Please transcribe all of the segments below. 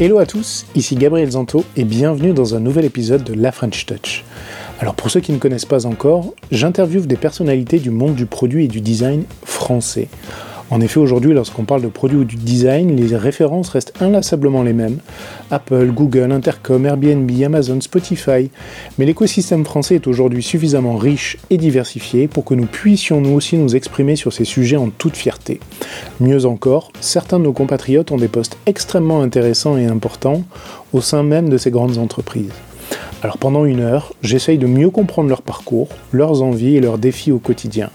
Hello à tous, ici Gabriel Zanto et bienvenue dans un nouvel épisode de La French Touch. Alors pour ceux qui ne connaissent pas encore, j'interviewe des personnalités du monde du produit et du design français. En effet, aujourd'hui, lorsqu'on parle de produits ou du design, les références restent inlassablement les mêmes. Apple, Google, Intercom, Airbnb, Amazon, Spotify. Mais l'écosystème français est aujourd'hui suffisamment riche et diversifié pour que nous puissions nous aussi nous exprimer sur ces sujets en toute fierté. Mieux encore, certains de nos compatriotes ont des postes extrêmement intéressants et importants au sein même de ces grandes entreprises. Alors pendant une heure, j'essaye de mieux comprendre leur parcours, leurs envies et leurs défis au quotidien.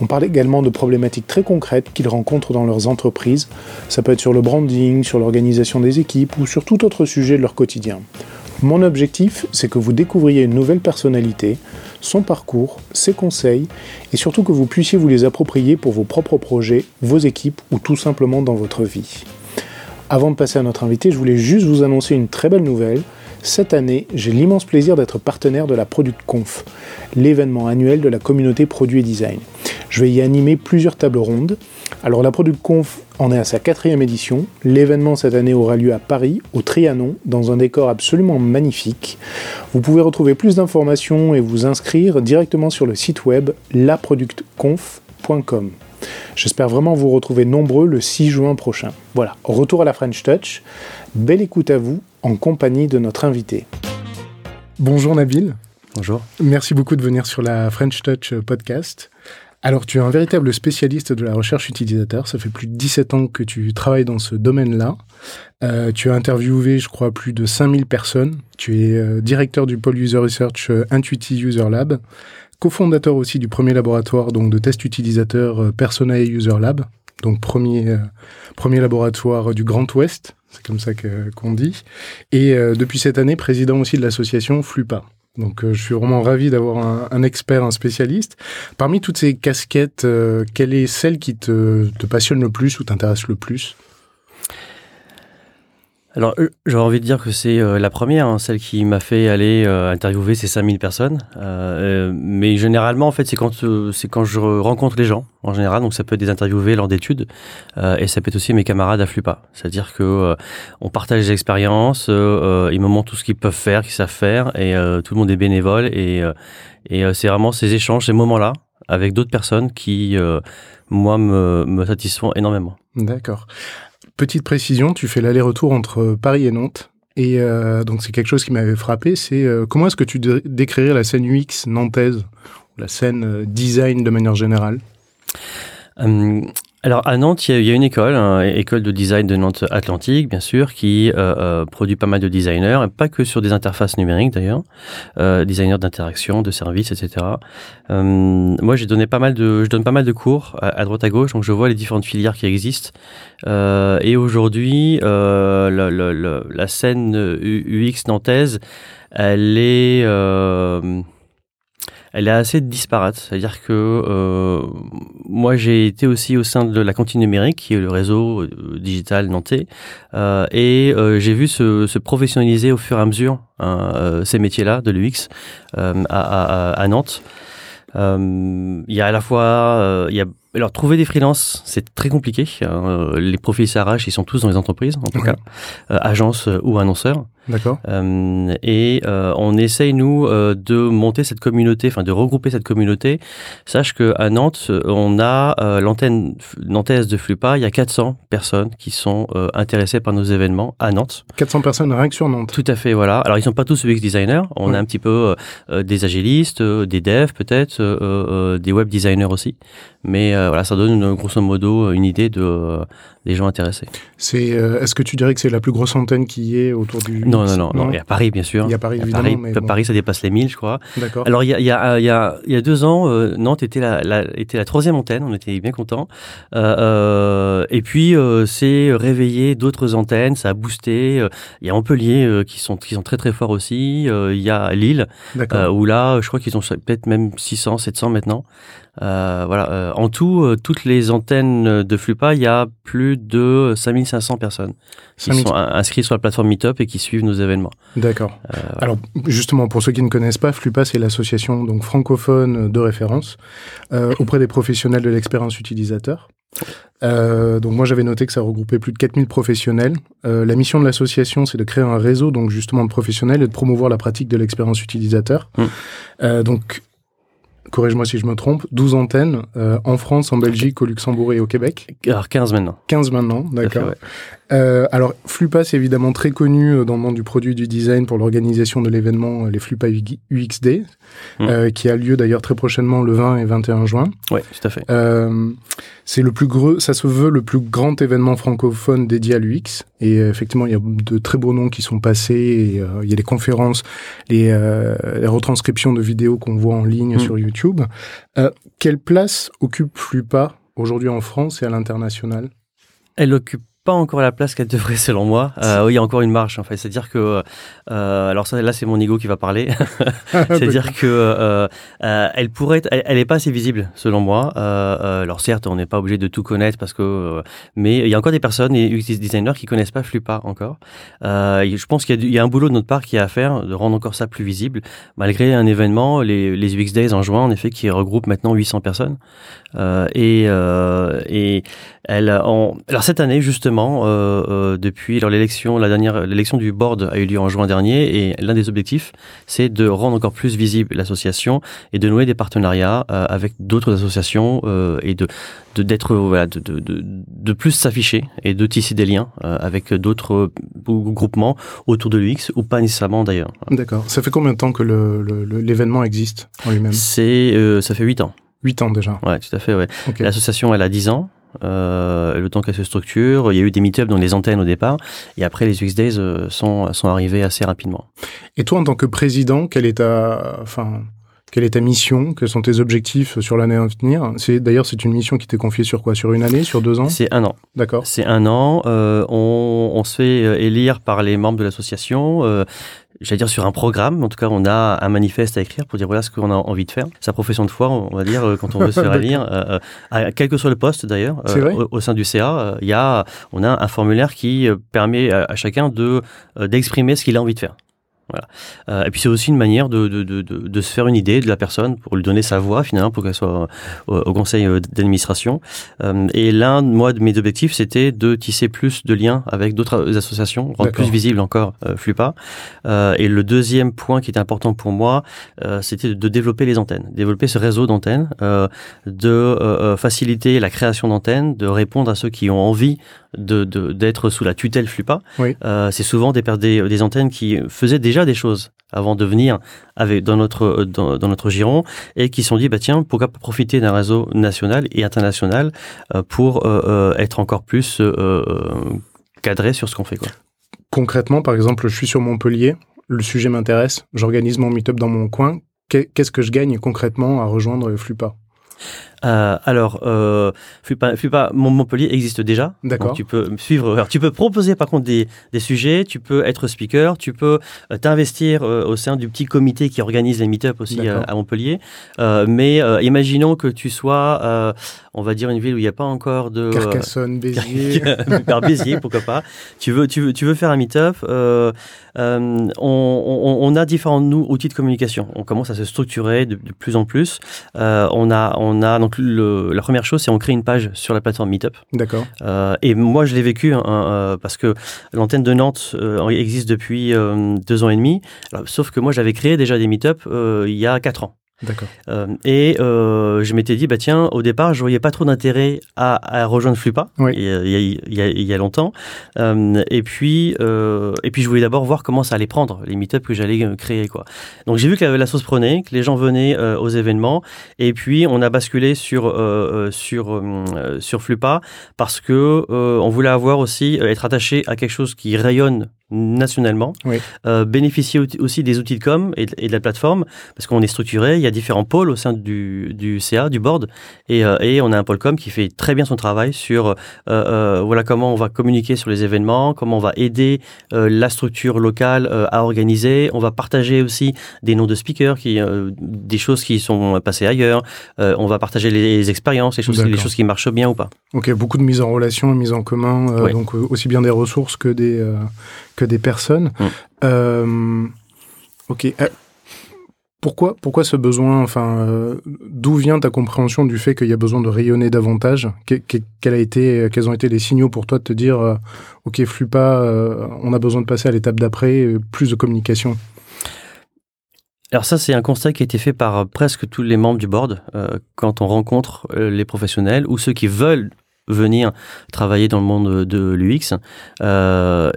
On parle également de problématiques très concrètes qu'ils rencontrent dans leurs entreprises. Ça peut être sur le branding, sur l'organisation des équipes ou sur tout autre sujet de leur quotidien. Mon objectif, c'est que vous découvriez une nouvelle personnalité, son parcours, ses conseils, et surtout que vous puissiez vous les approprier pour vos propres projets, vos équipes ou tout simplement dans votre vie. Avant de passer à notre invité, je voulais juste vous annoncer une très belle nouvelle. Cette année, j'ai l'immense plaisir d'être partenaire de la Product Conf, l'événement annuel de la communauté produit et design. Je vais y animer plusieurs tables rondes. Alors la Product Conf en est à sa quatrième édition. L'événement cette année aura lieu à Paris, au Trianon, dans un décor absolument magnifique. Vous pouvez retrouver plus d'informations et vous inscrire directement sur le site web laproductconf.com. J'espère vraiment vous retrouver nombreux le 6 juin prochain. Voilà, retour à la French Touch. Belle écoute à vous en compagnie de notre invité. Bonjour Nabil. Bonjour. Merci beaucoup de venir sur la French Touch podcast. Alors, tu es un véritable spécialiste de la recherche utilisateur. Ça fait plus de 17 ans que tu travailles dans ce domaine-là. Euh, tu as interviewé, je crois, plus de 5000 personnes. Tu es euh, directeur du pôle User Research euh, Intuiti User Lab, cofondateur aussi du premier laboratoire donc de test utilisateur euh, Persona User Lab, donc premier, euh, premier laboratoire du Grand Ouest, c'est comme ça qu'on dit. Et euh, depuis cette année, président aussi de l'association Flupa. Donc je suis vraiment ravi d'avoir un, un, expert, un spécialiste. Parmi toutes ces casquettes, quelle est celle qui te, te passionne le plus ou t'intéresse le plus? Alors, j'aurais envie de dire que c'est euh, la première, hein, celle qui m'a fait aller euh, interviewer ces 5000 personnes. Euh, mais généralement, en fait, c'est quand, c'est quand je rencontre les gens, en général. Donc, ça peut être des interviewés lors d'études. et ça peut être aussi mes camarades à Flupa. C'est-à-dire que on partage des expériences, ils me montrent tout ce qu'ils peuvent faire, qu'ils savent faire. Et tout le monde est bénévole. Et, et c'est vraiment ces échanges, ces moments-là, avec d'autres personnes qui, moi, me, me satisfont énormément. D'accord. Petite précision, tu fais l'aller-retour entre Paris et Nantes. Et euh, donc c'est quelque chose qui m'avait frappé, c'est euh, comment est-ce que tu décrirais la scène UX nantaise, la scène euh, design de manière générale? Hum, alors à Nantes, il y, a une école, une école de design de Nantes Atlantique, bien sûr, qui euh, euh, produit pas mal de designers, pas que sur des interfaces numériques d'ailleurs, euh, designers d'interaction, de services, etc. Euh, moi, j'ai donné pas mal de, je donne pas mal de cours à, droite à gauche, donc je vois les différentes filières qui existent. Euh, et aujourd'hui, la, la, scène UX nantaise, elle est elle est assez disparate. C'est-à-dire que euh, moi, j'ai été aussi au sein de la cantine numérique, qui est le réseau euh, digital nantais, euh, et euh, j'ai vu se, se, professionnaliser au fur et à mesure hein, euh, ces métiers-là de l'UX à, à, à, Nantes. Il y a à la fois, il y a alors, trouver des freelances, c'est très compliqué. les profils s'arrachent, ils sont tous dans les entreprises, en tout cas, euh, agences ou annonceurs. D'accord. Euh, et euh, on essaye nous euh, de monter cette communauté, enfin de regrouper cette communauté. Sache que à Nantes, on a l'antenne nantaise de Flupa. Il y a 400 personnes qui sont intéressées par nos événements à Nantes. 400 personnes rien que sur Nantes. Tout à fait, voilà. Alors ils sont pas tous UX designers. On a un petit peu des agilistes, des devs peut-être, des web designers aussi. Mais voilà, ça donne grosso modo une idée de des gens intéressés. C'est, est-ce que tu dirais que c'est la plus grosse antenne qui est autour du Non, non, non, non. Il y a Paris, bien sûr. Il y a Paris, évidemment. Paris, mais Paris, ça dépasse les 1000, je crois. D'accord. Alors, il y a, il y a, il y a, il y a deux ans, euh, Nantes était la, la, était la troisième antenne. On était bien contents. Euh, euh et puis, euh, c'est réveillé d'autres antennes. Ça a boosté. Il y a Montpellier qui sont, qui sont très, très forts aussi. il y a Lille, où là, je crois qu'ils ont peut-être même 600, 700 maintenant. Euh, voilà. Euh, en tout, euh, toutes les antennes de Flupa, il y a plus de 5500 personnes qui sont inscrites sur la plateforme Meetup et qui suivent nos événements. D'accord. Voilà. Alors, justement, pour ceux qui ne connaissent pas, Flupa, c'est l'association donc francophone de référence auprès des professionnels de l'expérience utilisateur. Euh, donc moi j'avais noté que ça regroupait plus de 4000 professionnels. Euh, la mission de l'association c'est de créer un réseau donc justement de professionnels et de promouvoir la pratique de l'expérience utilisateur. Mm. Euh, donc corrige-moi si je me trompe, 12 antennes euh, en France, en Belgique, au Luxembourg et au Québec. Alors 15 maintenant. 15 maintenant, d'accord. ouais. Euh, alors, Flupa, c'est évidemment très connu euh, dans le monde du produit du design pour l'organisation de l'événement euh, les Flupa UX Day, Mm. euh, qui a lieu d'ailleurs très prochainement le 20 et 21 juin. Ouais, tout à fait. Euh, c'est le plus gros, ça se veut le plus grand événement francophone dédié à l'UX. Et euh, effectivement, il y a de très beaux noms qui sont passés. Et, euh, il y a les conférences, les, euh, les retranscriptions de vidéos qu'on voit en ligne Mm. sur YouTube. Euh, quelle place occupe Flupa aujourd'hui en France et à l'international? Elle occupe pas encore la place qu'elle devrait selon moi. Euh, oui, il y a encore une marche en fait. C'est-à-dire que, euh, alors ça, là c'est mon ego qui va parler. C'est-à-dire que euh, elle pourrait, être, elle, elle est pas assez visible selon moi. Alors certes, on n'est pas obligé de tout connaître parce que, mais il y a encore des personnes, des UX designers qui connaissent pas Flupa encore. Je pense qu'il y, a y un boulot de notre part qui est à faire de rendre encore ça plus visible, malgré un événement, les, les UX Days en juin, en effet, qui regroupe maintenant 800 personnes. Et, et elle, en, alors cette année justement, euh, euh, depuis alors l'élection, la dernière, l'élection du board a eu lieu en juin dernier, et l'un des objectifs, c'est de rendre encore plus visible l'association et de nouer des partenariats euh, avec d'autres associations et de d'être voilà de, de, de, de plus s'afficher et de tisser des liens avec d'autres groupements autour de l'UX ou pas nécessairement d'ailleurs. D'accord. Ça fait combien de temps que le- le- le- l'événement existe en lui-même? C'est euh, ça fait huit ans. 8 ans déjà. Ouais, tout à fait. Ouais. L'association, elle a 10 ans. Euh, le temps qu'elle se structure, il y a eu des meet-ups dans les antennes au départ, et après les UX Days euh, sont, sont arrivés assez rapidement. Et toi, en tant que président, quelle est ta, enfin, quelle est ta mission? Quels sont tes objectifs sur l'année à venir? C'est d'ailleurs, c'est une mission qui t'est confiée sur quoi? Sur une année? Sur deux ans? C'est un an. D'accord. C'est un an. euh, on, on se fait élire par les membres de l'association. Euh, J'allais dire sur un programme. En tout cas, on a un manifeste à écrire pour dire voilà ce qu'on a envie de faire. Sa profession de foi, on va dire, euh, quand on veut se faire élire, euh, euh, quel que soit le poste d'ailleurs, au, au sein du CA, il y a, on a un formulaire qui permet à, à chacun de d'exprimer ce qu'il a envie de faire. Voilà. Euh, et puis c'est aussi une manière de, de, de, de, de se faire une idée de la personne pour lui donner sa voix finalement pour qu'elle soit au, au conseil euh, d'administration. Euh, et l'un, moi, de mes objectifs, c'était de tisser plus de liens avec d'autres associations, rendre plus visible encore euh, Flupa. Euh, et le deuxième point qui était important pour moi, euh, c'était de développer les antennes, développer ce réseau d'antennes, euh, de euh, euh, faciliter la création d'antennes, de répondre à ceux qui ont envie de d'être sous la tutelle Flupa. Oui. Euh, c'est souvent des, des, des antennes qui faisaient déjà des choses avant de venir avec, dans, notre, dans, dans notre giron et qui se sont dit, bah tiens, pourquoi pas profiter d'un réseau national et international euh, pour euh, euh, être encore plus euh, euh, cadré sur ce qu'on fait. Quoi. Concrètement, par exemple, je suis sur Montpellier, le sujet m'intéresse, j'organise mon meet-up dans mon coin. Qu'est- Qu'est-ce que je gagne concrètement à rejoindre Flupa? Euh, alors, euh, Flupa Mont- Montpellier existe déjà. D'accord. Tu peux suivre. Alors, tu peux proposer par contre des, des sujets. Tu peux être speaker. Tu peux euh, t'investir euh, au sein du petit comité qui organise les meet-up aussi euh, à Montpellier. Euh, mais euh, imaginons que tu sois, euh, on va dire une ville où il n'y a pas encore de Carcassonne, Béziers. par Béziers, pourquoi pas. Tu veux, tu veux, tu veux faire un meet-up. Euh, on, on, on a différents nous, outils de communication. On commence à se structurer de, de plus en plus. Euh, on a, on a donc le, la première chose, c'est on crée une page sur la plateforme Meetup. D'accord. Euh, et moi, je l'ai vécu hein, parce que l'antenne de Nantes existe depuis deux ans et demi. Alors, sauf que moi, j'avais créé déjà des Meetup il y a quatre ans. D'accord. Euh, et euh, je m'étais dit, bah tiens, au départ, je voyais pas trop d'intérêt à, à rejoindre Flupa Oui. il, y a, il, y a, il y a- il y a longtemps. Euh, et puis, euh, et puis, je voulais d'abord voir comment ça allait prendre les meet-up que j'allais créer, quoi. Donc, j'ai vu que la, la sauce prenait, que les gens venaient aux événements, et puis on a basculé sur sur sur Flupa parce que on voulait avoir aussi être attaché à quelque chose qui rayonne nationalement, Oui. euh, bénéficier au- aussi des outils de com et de, et de la plateforme parce qu'on est structuré, il y a différents pôles au sein du, du CA, du board, et, euh, et on a un pôle com qui fait très bien son travail sur euh, voilà comment on va communiquer sur les événements, comment on va aider la structure locale à organiser, on va partager aussi des noms de speakers, qui, des choses qui sont passées ailleurs, on va partager les, expériences, les choses, les D'accord. choses qui marchent bien ou pas. Ok, beaucoup de mise en relation mise en commun, donc aussi bien des ressources que des, que des personnes. Mm. Euh, ok. Euh, Pourquoi, pourquoi ce besoin Enfin, euh, d'où vient ta compréhension du fait qu'il y a besoin de rayonner davantage? A été, Quels ont été les signaux pour toi de te dire, euh, ok, flux pas, euh, on a besoin de passer à l'étape d'après, plus de communication? Alors ça, c'est un constat qui a été fait par presque tous les membres du board quand on rencontre les professionnels ou ceux qui veulent venir travailler dans le monde de l'UX, euh,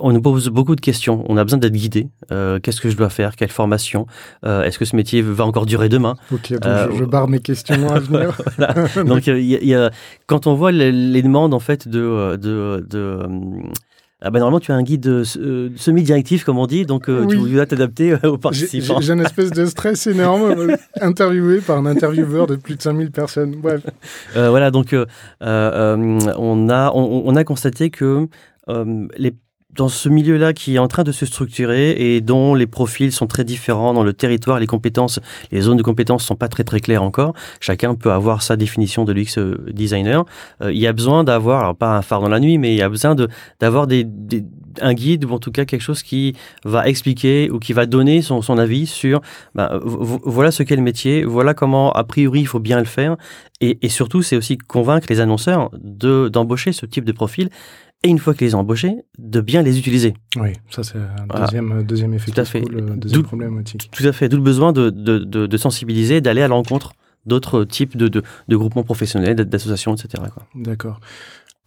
on nous pose beaucoup de questions. On a besoin d'être guidé. Euh, qu'est-ce que je dois faire? Quelle formation? Euh, Est-ce que ce métier va encore durer demain? Ok, donc je, barre mes questions à venir. Donc, y a, quand on voit les, demandes en fait de, de, de ah bah normalement, tu as un guide euh, semi-directif, comme on dit, donc euh, tu dois t'adapter euh, aux participants. J'ai une espèce de stress énorme, interviewé par un intervieweur de plus de 5000 personnes. Bref. voilà, donc on, a, on, a constaté que les dans ce milieu-là qui est en train de se structurer et dont les profils sont très différents dans le territoire, les compétences, les zones de compétences sont pas très très claires encore. Chacun peut avoir sa définition de l'UX euh, designer. Euh, il y a besoin d'avoir, alors pas un phare dans la nuit, mais il y a besoin d'avoir des, un guide ou en tout cas quelque chose qui va expliquer ou qui va donner son, son avis sur ben, voilà ce qu'est le métier, voilà comment a priori il faut bien le faire et, et surtout c'est aussi convaincre les annonceurs de d'embaucher ce type de profil et une fois qu'ils les ont embauchés, de bien les utiliser. Oui, ça c'est un deuxième, deuxième effet tout à fait. Cool, deuxième problématique. Tout à fait, d'où le besoin de, de, de, de sensibiliser, d'aller à l'encontre d'autres types de, de, de, groupements professionnels, d'associations, etc. D'accord.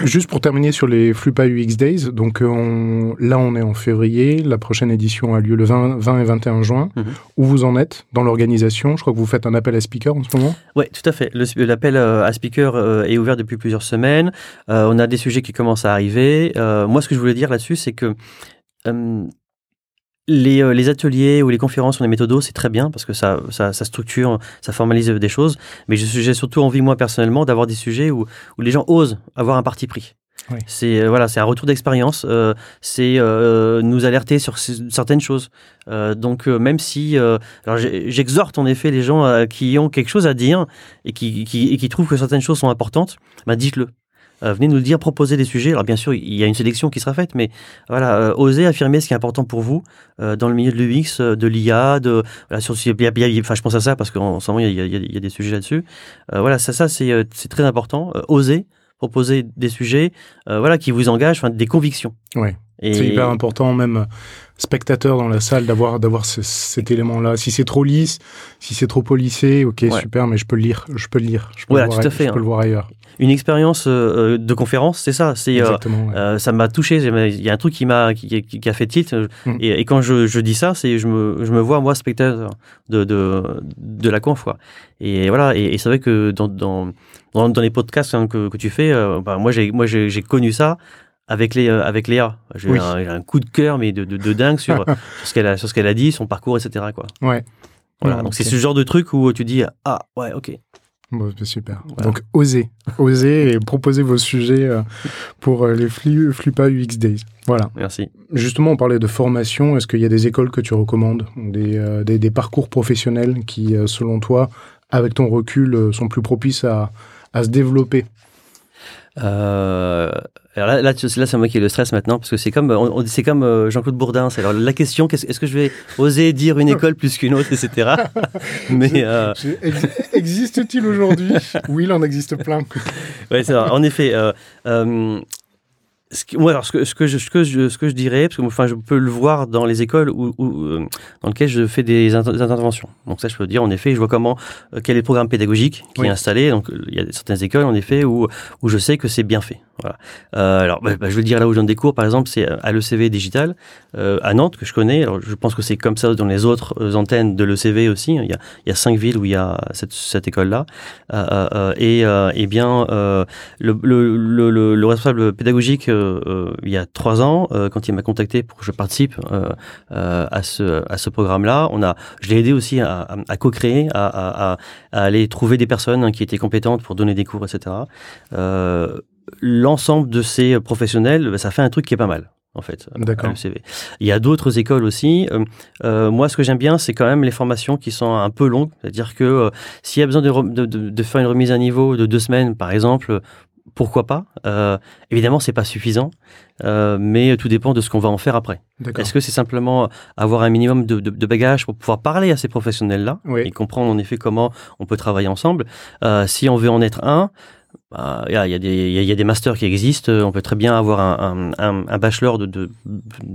Juste pour terminer sur les Flupa UX Days, donc euh, là on est en février, la prochaine édition a lieu le 20, 20 et 21 juin. Mhm. Où vous en êtes dans l'organisation? Je crois que vous faites un appel à speaker en ce moment. Oui, tout à fait. L'appel euh, à speaker euh, est ouvert depuis plusieurs semaines. on a des sujets qui commencent à arriver. moi, ce que je voulais dire là-dessus, c'est que les, les, ateliers ou les conférences sur les méthodos, c'est très bien parce que ça, ça, ça, structure, ça formalise des choses. Mais j'ai surtout envie, moi personnellement, d'avoir des sujets où, où les gens osent avoir un parti pris. Oui. C'est euh, voilà, c'est un retour d'expérience. Euh, c'est euh, nous alerter sur certaines choses. Euh, donc même si, alors j'exhorte en effet les gens qui ont quelque chose à dire et qui, qui, et qui trouvent que certaines choses sont importantes, bah dites-le. Euh, venez nous dire, proposer des sujets. Alors bien sûr, il y a une sélection qui sera faite, mais voilà, euh, osez affirmer ce qui est important pour vous euh, dans le milieu de l'UX, de l'IA, de voilà, sur, enfin, je pense à ça parce qu'en ce moment il y, a, des sujets là-dessus. voilà, ça, ça c'est très important. oser proposer des sujets, voilà, qui vous engagent, enfin, des convictions. Oui. C'est hyper important, même spectateur dans la salle, d'avoir d'avoir cet élément-là. Si c'est trop lisse, si c'est trop polissé, ok, super, mais je peux le lire, je peux le lire, je peux, le, voir, tout à fait, je peux le hein. voir ailleurs une expérience euh, de conférence, c'est ça. C'est euh, euh, ça m'a touché. Il y a un truc qui m'a qui, a fait titre. Mm. Et, quand je, dis ça, c'est je me, je me vois moi spectateur de de, de la conf. Quoi. Et voilà. Et, c'est vrai que dans, dans, dans, les podcasts hein, que, que, tu fais, bah, moi j'ai moi j'ai connu ça avec les avec Léa. J'ai eu un, coup de cœur mais de, de, dingue sur, sur ce qu'elle a sur ce qu'elle a dit, son parcours, etc. Quoi. Ouais. Voilà. donc c'est ce genre de truc où tu dis ah ouais ok Bon, super. Donc, osez. Osez et proposez vos sujets euh, pour euh, les Flupa UX Days. Voilà. Merci. Justement, on parlait de formation. Est-ce qu'il y a des écoles que tu recommandes? Des, euh, des, parcours professionnels qui, selon toi, avec ton recul, sont plus propices à, à se développer euh, alors là, là, là c'est moi qui ai le stress maintenant parce que c'est comme, c'est comme euh, Jean-Claude Bourdin. Alors la question, est-ce que je vais oser dire une école plus qu'une autre, etc. Mais euh... existe-t-il aujourd'hui? Oui, il en existe plein. ouais, c'est En effet, ce, que, alors ce, que, ce, que je, ce, que je, ce que je dirais, parce que enfin, je peux le voir dans les écoles où, où euh, dans lesquelles je fais des, interventions. Donc ça, je peux dire, en effet, je vois comment, euh, quel est le programme pédagogique qui est installé. Donc il y a certaines écoles, en effet, où, où je sais que c'est bien fait. Voilà. Euh, alors, bah, bah, je veux dire là où je donne des cours, par exemple, c'est à l'ECV Digital, euh, à Nantes, que je connais. Alors, je pense que c'est comme ça dans les autres euh, antennes de l'ECV aussi. Il y, a, il y a cinq villes où il y a cette, cette école-là. Euh, et, et bien, le, le, le, le, responsable pédagogique, il y a trois ans, quand il m'a contacté pour que je participe à ce, à ce programme-là, on a, je l'ai aidé aussi à, à, co-créer, à, à, à, aller trouver des personnes qui étaient compétentes pour donner des cours, etc. Euh, l'ensemble de ces professionnels, bah, ça fait un truc qui est pas mal en fait. D'accord. Il y a d'autres écoles aussi. Euh, euh, moi, ce que j'aime bien, c'est quand même les formations qui sont un peu longues. C'est-à-dire que euh, s'il y a besoin de, de, de, faire une remise à niveau de deux semaines, par exemple, pourquoi pas? Euh, Évidemment, c'est pas suffisant, euh, mais tout dépend de ce qu'on va en faire après. Est-ce que c'est simplement avoir un minimum de, de, bagages pour pouvoir parler à ces professionnels-là et comprendre en effet comment on peut travailler ensemble? Euh, Si on veut en être un, bah, il y, a des masters qui existent. On peut très bien avoir un, bachelor de,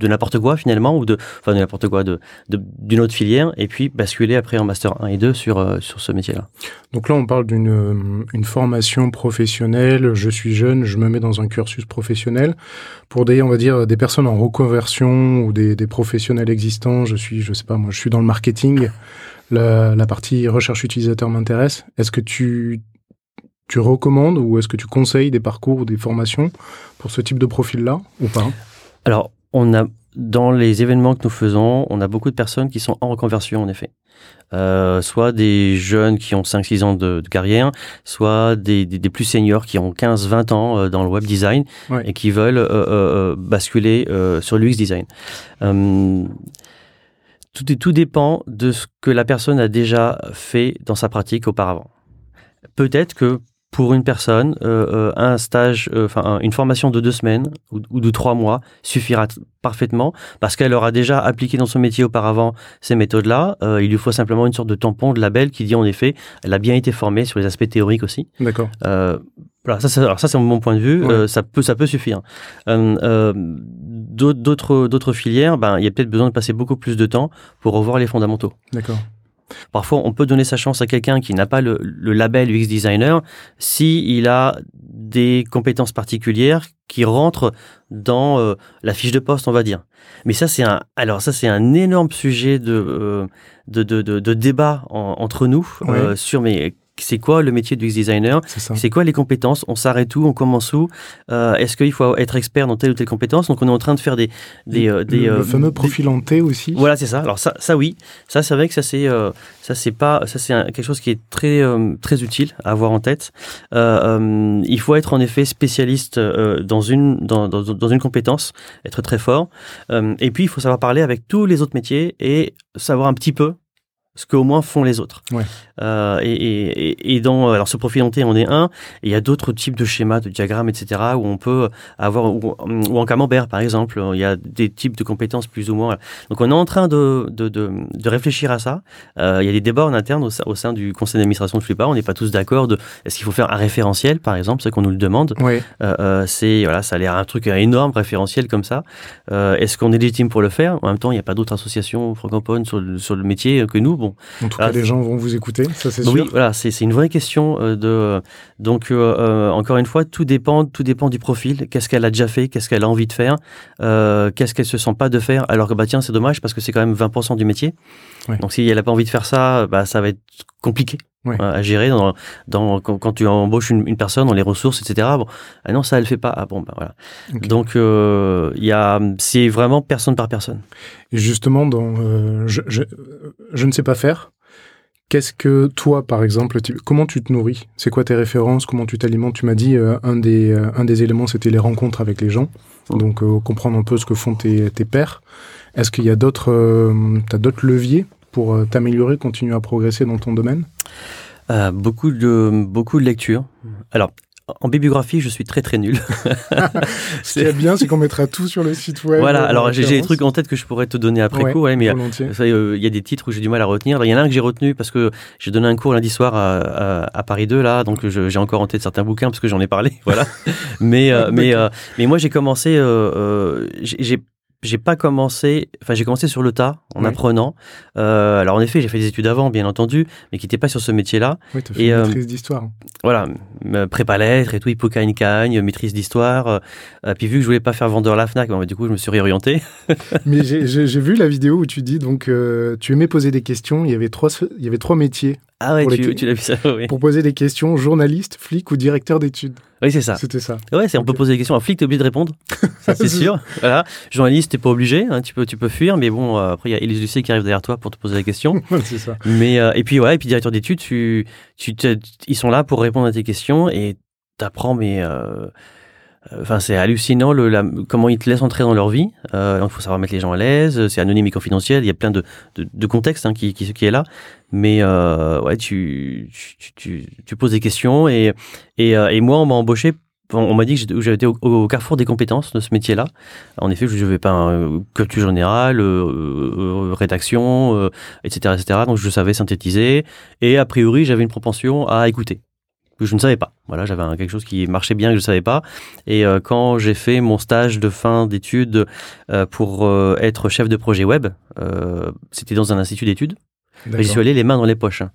n'importe quoi finalement, ou de, n'importe quoi, d'une autre filière, et puis basculer après en master 1 et 2 sur, euh, sur ce métier-là. Donc là, on parle d'une une formation professionnelle. Je suis jeune, je me mets dans un cursus professionnel. Pour des, on va dire, des personnes en reconversion ou des, professionnels existants, je suis, je sais pas, moi, je suis dans le marketing. La partie recherche utilisateur m'intéresse. Est-ce que tu tu recommandes ou est-ce que tu conseilles des parcours ou des formations pour ce type de profil-là ou pas? Alors, on a dans les événements que nous faisons, on a beaucoup de personnes qui sont en reconversion en effet. Euh, soit des jeunes qui ont 5-6 ans de, carrière, soit des, des, plus seniors qui ont 15-20 ans euh, dans le web design et qui veulent euh basculer sur l'UX design. tout, tout dépend de ce que la personne a déjà fait dans sa pratique auparavant. Peut-être que pour une personne, euh, euh, un stage, euh, enfin une formation de deux semaines ou, de trois mois suffira parfaitement parce qu'elle aura déjà appliqué dans son métier auparavant ces méthodes-là. il lui faut simplement une sorte de tampon, de label qui dit en effet, elle a bien été formée sur les aspects théoriques aussi. D'accord. voilà, ça, alors ça c'est mon point de vue. ça peut, ça peut suffire. d'autres, d'autres filières, ben il y a peut-être besoin de passer beaucoup plus de temps pour revoir les fondamentaux. D'accord. Parfois, on peut donner sa chance à quelqu'un qui n'a pas le, label UX designer si il a des compétences particulières qui rentrent dans euh, la fiche de poste, on va dire. Mais ça, c'est un, alors ça, c'est un énorme sujet de, euh, de, de, de, débat entre nous euh, sur mais c'est quoi le métier du designer C'est quoi les compétences On s'arrête où On commence où euh, Est-ce qu'il faut être expert dans telle ou telle compétence Donc on est en train de faire des des, euh, le, euh, fameux profil en T aussi. Voilà, c'est ça. Alors ça, ça oui, ça c'est vrai que ça c'est ça c'est pas ça c'est quelque chose qui est très très utile à avoir en tête. il faut être en effet spécialiste dans une dans, dans, dans, une compétence, être très fort. et puis il faut savoir parler avec tous les autres métiers et savoir un petit peu ce qu'au moins font les autres. Ouais. Euh, et, et, et, dans alors ce profil en T on est un, et il y a d'autres types de schémas, de diagrammes, etc. où on peut avoir ou, en camembert par exemple, il y a des types de compétences plus ou moins. Donc on est en train de de, de, de réfléchir à ça. Euh, il y a des débats en interne au, au sein du conseil d'administration de Flippa. On n'est pas tous d'accord de est-ce qu'il faut faire un référentiel par exemple, c'est qu'on nous le demande. Ouais. Euh, c'est voilà, ça a l'air un truc énorme référentiel comme ça. Est-ce qu'on est légitime pour le faire? En même temps, il n'y a pas d'autres associations francophones sur le, sur le métier que nous. Bon, en tout cas, les gens vont vous écouter, ça c'est sûr. Oui, voilà, c'est une vraie question euh, de. Donc, euh, euh, encore une fois, tout dépend, tout dépend du profil. Qu'est-ce qu'elle a déjà fait? Qu'est-ce qu'elle a envie de faire? Qu'est-ce qu'elle se sent pas de faire? Alors que bah tiens, c'est dommage parce que c'est quand même 20% du métier. Donc, si elle a pas envie de faire ça, bah ça va être compliqué. À gérer dans, dans quand, tu embauches une, personne dans les ressources etc bon. Ah non ça elle fait pas. Ah bon bah voilà. Donc y a c'est vraiment personne par personne. Et justement dans je, je, je ne sais pas faire. Qu'est-ce que toi, par exemple, comment tu te nourris? C'est quoi tes références? Comment tu t'alimentes? Tu m'as dit euh, un des euh, un des éléments, c'était les rencontres avec les gens, donc euh, comprendre un peu ce que font tes, tes pairs. Est-ce qu'il y a d'autres t'as d'autres leviers? Pour t'améliorer, continuer à progresser dans ton domaine? Beaucoup de beaucoup de lectures. Alors en bibliographie, je suis très très nul. Ce qui est bien, c'est qu'on mettra tout sur le site web. Voilà, alors j'ai des trucs en tête que je pourrais te donner après coup, ouais, mais euh, il y a des titres où j'ai du mal à retenir. Il y en a un que j'ai retenu parce que j'ai donné un cours lundi soir à, à, Paris 2, là, donc j'ai encore en tête certains bouquins parce que j'en ai parlé, voilà. mais, euh, mais, euh, mais moi j'ai commencé, j'ai j'ai pas commencé, enfin j'ai commencé sur le tas en apprenant. Euh, alors en effet, j'ai fait des études avant, bien entendu, mais qui n'étaient pas sur ce métier-là. Oui, tu fait et, euh, maîtrise d'histoire. Voilà, prépa lettres et tout, hippocagne cagne, maîtrise d'histoire. Euh, puis vu que je voulais pas faire vendeur à la Fnac, du coup je me suis réorienté. mais j'ai vu la vidéo où tu dis donc euh, tu aimais poser des questions. Il y avait trois, il y avait trois métiers ah ouais, tu, tu l'as vu ça, oui. Pour poser des questions, journaliste, flic ou directeur d'études. Oui, c'est ça. C'était ça. Ouais, c'est, on peut poser des questions. Un flic, t'es obligé de répondre. Ça, c'est sûr. Voilà. Journaliste, t'es pas obligé. Hein, tu peux, tu peux fuir. Mais bon, euh, après, il y a Élise Lucet qui arrive derrière toi pour te poser la question. c'est ça. Mais, euh, et puis, ouais, et puis directeur d'études, tu, tu, ils sont là pour répondre à tes questions et t'apprends, mais, euh, Enfin, c'est hallucinant le, la, comment ils te laissent entrer dans leur vie. Euh, il faut savoir mettre les gens à l'aise. C'est anonyme et confidentiel. Il y a plein de, de, de contextes hein, qui, qui, qui est là. Mais euh, ouais, tu, tu, tu, tu, poses des questions et, et, euh, et moi, on m'a embauché on m'a dit que j'avais été au, carrefour des compétences de ce métier-là. En effet, je vais pas culture générale, rédaction, etc., etc. Donc je savais synthétiser et a priori j'avais une propension à écouter je ne savais pas. Voilà, j'avais quelque chose qui marchait bien que je ne savais pas. Et euh, quand j'ai fait mon stage de fin d'études euh, pour euh, être chef de projet web, c'était dans un institut d'études. J'y suis allé les mains dans les poches. Hein.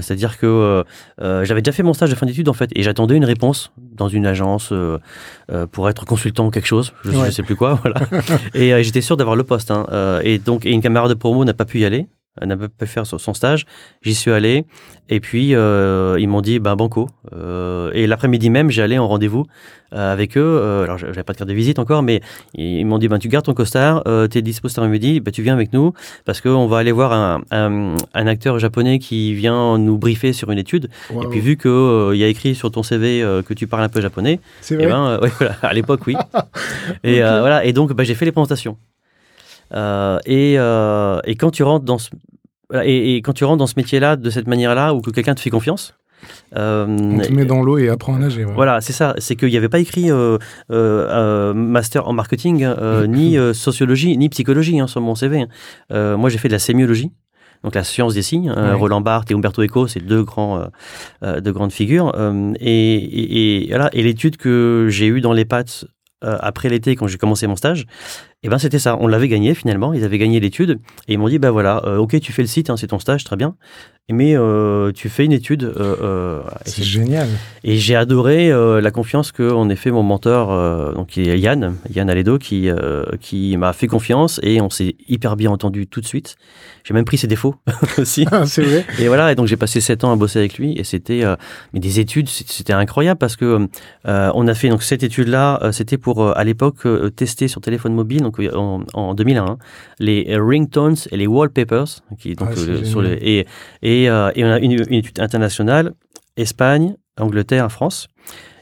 C'est-à-dire que j'avais déjà fait mon stage de fin d'études en fait, et j'attendais une réponse dans une agence pour être consultant ou quelque chose, je ne sais plus quoi, voilà. et j'étais sûr d'avoir le poste. Hein. et donc, et une camarade de promo n'a pas pu y aller. Elle n'a pas faire son stage. J'y suis allé et puis euh, ils m'ont dit ben banco. Euh, et l'après-midi même, j'ai allé en rendez-vous euh, avec eux. Alors j'avais pas de carte de visite encore, mais ils m'ont dit ben tu gardes ton costard, euh, t'es dispo cet après-midi, ben tu viens avec nous parce qu'on va aller voir un, un, un, acteur japonais qui vient nous briefer sur une étude. Et puis vu que il y a écrit sur ton CV que tu parles un peu japonais. Et ben, ouais, voilà, à l'époque oui. et voilà et donc ben, j'ai fait les présentations. Euh, et, euh, et, quand tu rentres dans ce, et, et, quand tu rentres dans ce métier-là de cette manière-là, ou que quelqu'un te fait confiance, euh, on te met dans l'eau et apprend à nager. Voilà, c'est ça. C'est qu'il n'y avait pas écrit euh, euh, master en marketing, ni sociologie, ni psychologie hein, sur mon CV. Hein. moi, j'ai fait de la sémiologie. Donc la science des signes, Roland Barthes et Umberto Eco, c'est deux grands, deux grandes figures. et, et, et, voilà. et l'étude que j'ai eue dans les pattes après l'été, quand j'ai commencé mon stage, et eh ben c'était ça, on l'avait gagné finalement, ils avaient gagné l'étude et ils m'ont dit ben voilà, euh, ok tu fais le site, hein, c'est ton stage, très bien, mais euh, tu fais une étude. Euh, c'est génial. Et j'ai adoré la confiance que en effet mon mentor, donc Yann, Yann Aledo, qui qui m'a fait confiance et on s'est hyper bien entendu tout de suite. J'ai même pris ses défauts aussi. Ah, c'est vrai. Et voilà, et donc j'ai passé sept ans à bosser avec lui et c'était mais des études, c'était incroyable parce que on a fait donc cette étude là, c'était pour à l'époque tester sur téléphone mobile en, 2001, hein, les ringtones et les wallpapers, qui, donc, ah, euh, sur les, et, et, euh, et, on a une, étude internationale, Espagne, Angleterre, France.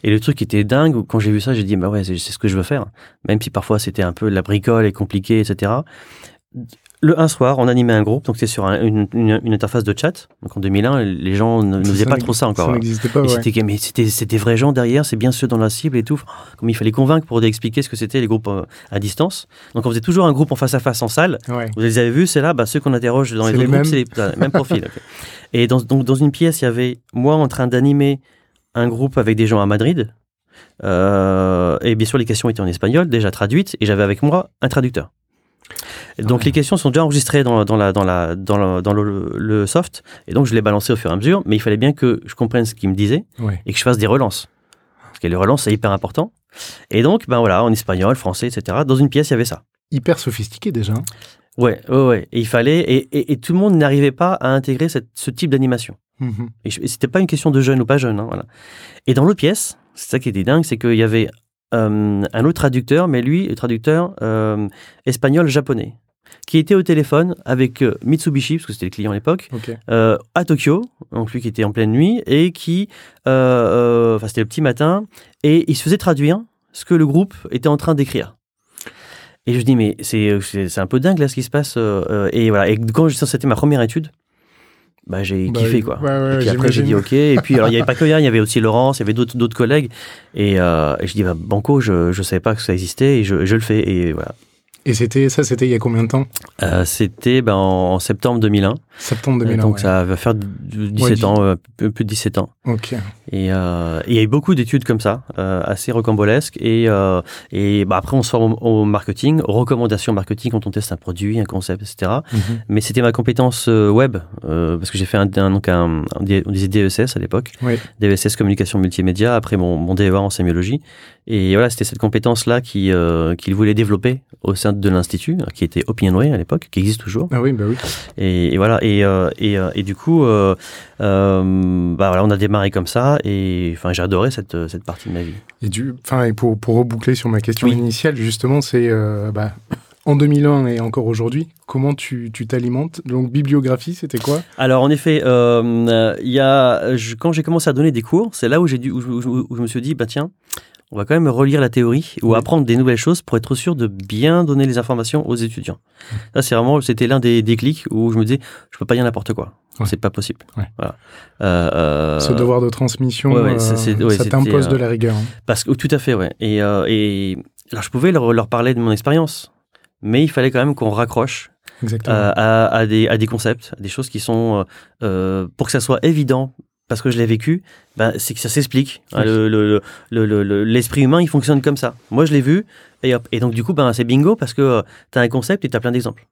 Et le truc qui était dingue, quand j'ai vu ça, j'ai dit, bah ouais, c'est ce que je veux faire. Même si parfois c'était un peu la bricole et compliqué, etc le un soir, on animait un groupe, donc c'est sur une, interface de chat. Donc en 2001, les gens ne, faisaient pas trop ça encore. Ça n'existait pas. C'était, mais c'était, des vrais gens derrière, c'est bien ceux dans la cible et tout. Comme il fallait convaincre pour expliquer ce que c'était les groupes euh, à distance. Donc on faisait toujours un groupe en face à face en salle. Vous les avez vus, c'est là, bah, ceux qu'on interroge dans les, autres groupes, c'est le même profil. Et dans, donc dans une pièce, il y avait moi en train d'animer un groupe avec des gens à Madrid. Euh, et bien sûr, les questions étaient en espagnol, déjà traduites, et j'avais avec moi un traducteur. Donc les questions sont déjà enregistrées dans, dans, la, dans, la, dans, dans le, soft, et donc je les balançais au fur et à mesure, mais il fallait bien que je comprenne ce qu'il me disait et que je fasse des relances. Parce que les relances, c'est hyper important. Et donc, ben voilà, en espagnol, français, etc., dans une pièce, il y avait ça. Hyper sophistiqué déjà. Hein. Ouais, ouais, ouais. Et il fallait, et, et, tout le monde n'arrivait pas à intégrer cette, ce type d'animation. Mm-hmm. Et, c'était pas une question de jeune ou pas jeune, hein, voilà. Et dans l'autre pièce, c'est ça qui était dingue, c'est qu'il y avait euh, un autre traducteur, mais lui, le traducteur euh, espagnol-japonais, qui était au téléphone avec euh, Mitsubishi, parce que c'était le client à l'époque, à Tokyo, donc lui qui était en pleine nuit, et qui, enfin c'était le petit matin, et il se faisait traduire ce que le groupe était en train d'écrire. Et je dis, mais c'est un peu dingue là ce qui se passe. et voilà, et quand c'était ma première étude, bah, j'ai bah kiffé quoi. et puis après j'ai dit ok. Et puis alors il n'y avait pas que Yann, il y avait aussi Laurence, il y avait d'autres d'autres collègues. Et, euh, et je dis bah, Banco, je je savais pas que ça existait et je, je le fais et voilà. Et c'était ça, c'était il y a combien de temps euh, C'était ben, en, septembre 2001. Septembre 2001. donc ça va faire 17 ans, euh, plus de 17 ans. Ok. Et euh, il y a eu beaucoup d'études comme ça, euh, assez rocambolesques. Et, euh, et bah, après, on se forme au, marketing, aux recommandations marketing quand on teste un produit, un concept, etc. Mm-hmm. Mais c'était ma compétence web, parce que j'ai fait un, un, donc un, on disait DESS à l'époque, oui. DESS communication multimédia, après mon, mon DEA en sémiologie. Et voilà, c'était cette compétence-là qu'il qui voulait développer au sein de l'institut, qui était Opinionway à l'époque, qui existe toujours. Ah oui, bah oui. Et, et voilà, et, et, et, du coup, bah voilà, on a démarré comme ça et enfin j'ai adoré cette, cette partie de ma vie. Et du, enfin et pour, pour reboucler sur ma question initiale justement, c'est euh, bah, en 2001 et encore aujourd'hui, comment tu t'alimentes? Donc bibliographie, c'était quoi? Alors en effet, euh, il y a, quand j'ai commencé à donner des cours, c'est là où j'ai dû, où, je me suis dit bah tiens, on va quand même relire la théorie ou apprendre des nouvelles choses pour être sûr de bien donner les informations aux étudiants. Ça, c'est vraiment, c'était l'un des déclics où je me disais, je peux pas dire n'importe quoi. C'est pas possible. Voilà. Euh, Ce devoir de transmission, ça t'impose de la rigueur. Hein. Parce que tout à fait, ouais. Et, et alors, je pouvais leur, leur parler de mon expérience, mais il fallait quand même qu'on raccroche euh, à, des, à des concepts, à des choses qui sont, euh, euh, pour que ça soit évident, parce que je l'ai vécu, ben, c'est que ça s'explique. Hein, le L'esprit humain, il fonctionne comme ça. Moi, je l'ai vu, et, et donc du coup, ben, c'est bingo, parce que tu as un concept et tu as plein d'exemples.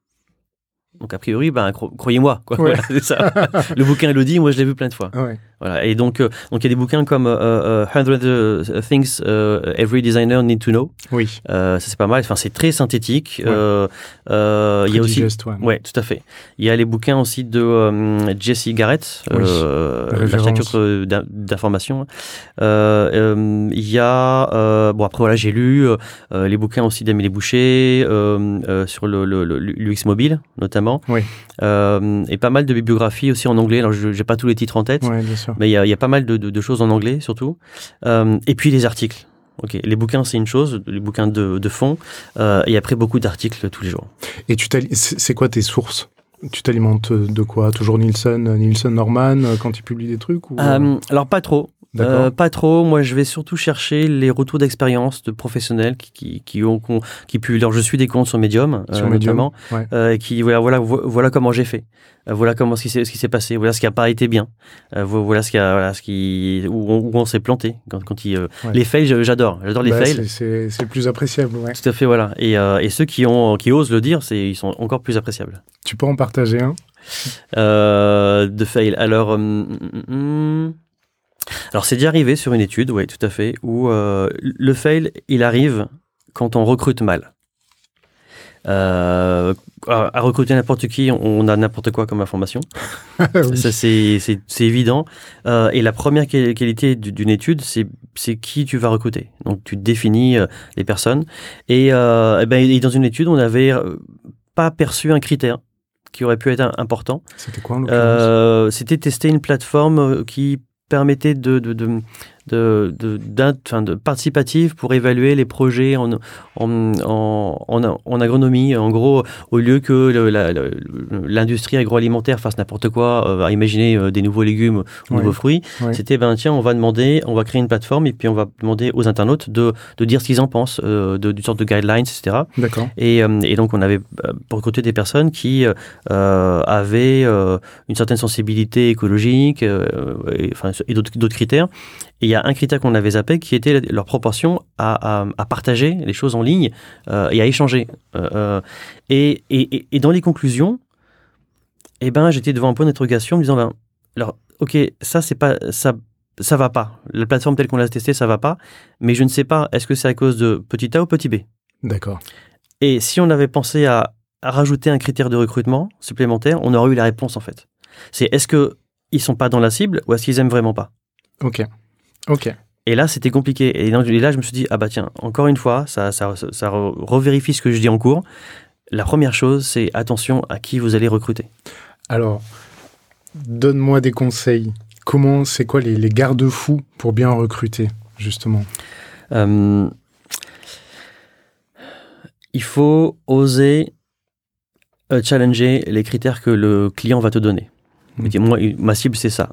Donc a priori, ben, croyez-moi, quoi. ça. le bouquin le dit, moi je l'ai vu plein de fois. Voilà. Et donc, euh, donc il y a des bouquins comme euh, 100 euh, Things Every Designer Need to Know. Oui. ça c'est pas mal. Enfin, c'est très synthétique. il y a aussi, ouais. tout à fait. Il y a les bouquins aussi de Jesse Garrett, oui. l'architecture d'information. il y a, bon après voilà, j'ai lu les bouquins aussi d'Amélie Boucher sur le, le, l'UX mobile notamment. Oui. Euh, et pas mal de bibliographies aussi en anglais. Alors, je n'ai pas tous les titres en tête, mais il y, a, pas mal de, choses en anglais surtout. Euh, et puis les articles. Ok, les bouquins c'est une chose, les bouquins de, fond, euh, et après beaucoup d'articles tous les jours. Et tu c'est quoi tes sources? Tu t'alimentes de quoi? Toujours Nielsen, Nielsen Norman quand tu publies des trucs ou... Alors pas trop. Euh, pas trop. Moi, je vais surtout chercher les retours d'expérience de professionnels qui, qui, ont, qui pu. Alors, je suis des comptes sur Medium, sur euh, Medium euh, et qui voilà, voilà, voilà comment j'ai fait. voilà comment ce qui s'est, ce qui s'est passé. Voilà ce qui a pas été bien. voilà ce qui a, voilà ce qui où on, on s'est planté quand, quand il, les fails. J'adore, j'adore les bah, fails. C'est, c'est plus appréciable. Ouais. Tout à fait, voilà. Et, et ceux qui ont, qui osent le dire, c'est ils sont encore plus appréciables. Tu peux en partager un? de fail. Alors. Hum, hum, hum, alors c'est déjà arrivé sur une étude, oui, tout à fait, où euh, le fail, il arrive quand on recrute mal. Euh, à, recruter n'importe qui, on a n'importe quoi comme information. Ça, c'est évident. Euh, et la première qualité d'une étude, c'est qui tu vas recruter. Donc, tu définis les personnes. Et, et, ben, et, dans une étude, on n'avait pas perçu un critère qui aurait pu être important. C'était quoi C'était tester une plateforme qui permettait de, de, de, de, de participative pour évaluer les projets en, en, en, en, agronomie. En gros, au lieu que l'industrie agroalimentaire fasse n'importe quoi, euh, à imaginer euh, des nouveaux légumes, ou nouveaux fruits, c'était ben tiens, on va demander, on va créer une plateforme et puis on va demander aux internautes de, de dire ce qu'ils en pensent, euh, de, d'une sorte de guidelines, etc. D'accord. Et, et, donc on avait pour côté des personnes qui avaient une certaine sensibilité écologique et, et d'autres critères et il y a un critère qu'on avait zappé qui était leur proportion à, à, partager les choses en ligne euh, et à échanger. Euh, euh, et, et, et, dans les conclusions, eh ben, j'étais devant un point d'interrogation me disant, ben, alors, ok, ça, c'est pas, ça, ça va pas. La plateforme telle qu'on l'a testée, ça va pas. Mais je ne sais pas, est-ce que c'est à cause de petit A ou petit B? D'accord. Et si on avait pensé à, à, rajouter un critère de recrutement supplémentaire, on aurait eu la réponse en fait. C'est est-ce que ils sont pas dans la cible ou est-ce qu'ils aiment vraiment pas? Ok. Ok. Et là, c'était compliqué. Et, là, je me suis dit, ah bah tiens, encore une fois, ça, ça, ça revérifie ce que je dis en cours. La première chose, c'est attention à qui vous allez recruter. Alors, donne-moi des conseils. Comment, c'est quoi les, les garde-fous pour bien recruter, justement? Euh, Il faut oser euh, challenger les critères que le client va te donner. Mmh. Moi, ma cible, c'est ça.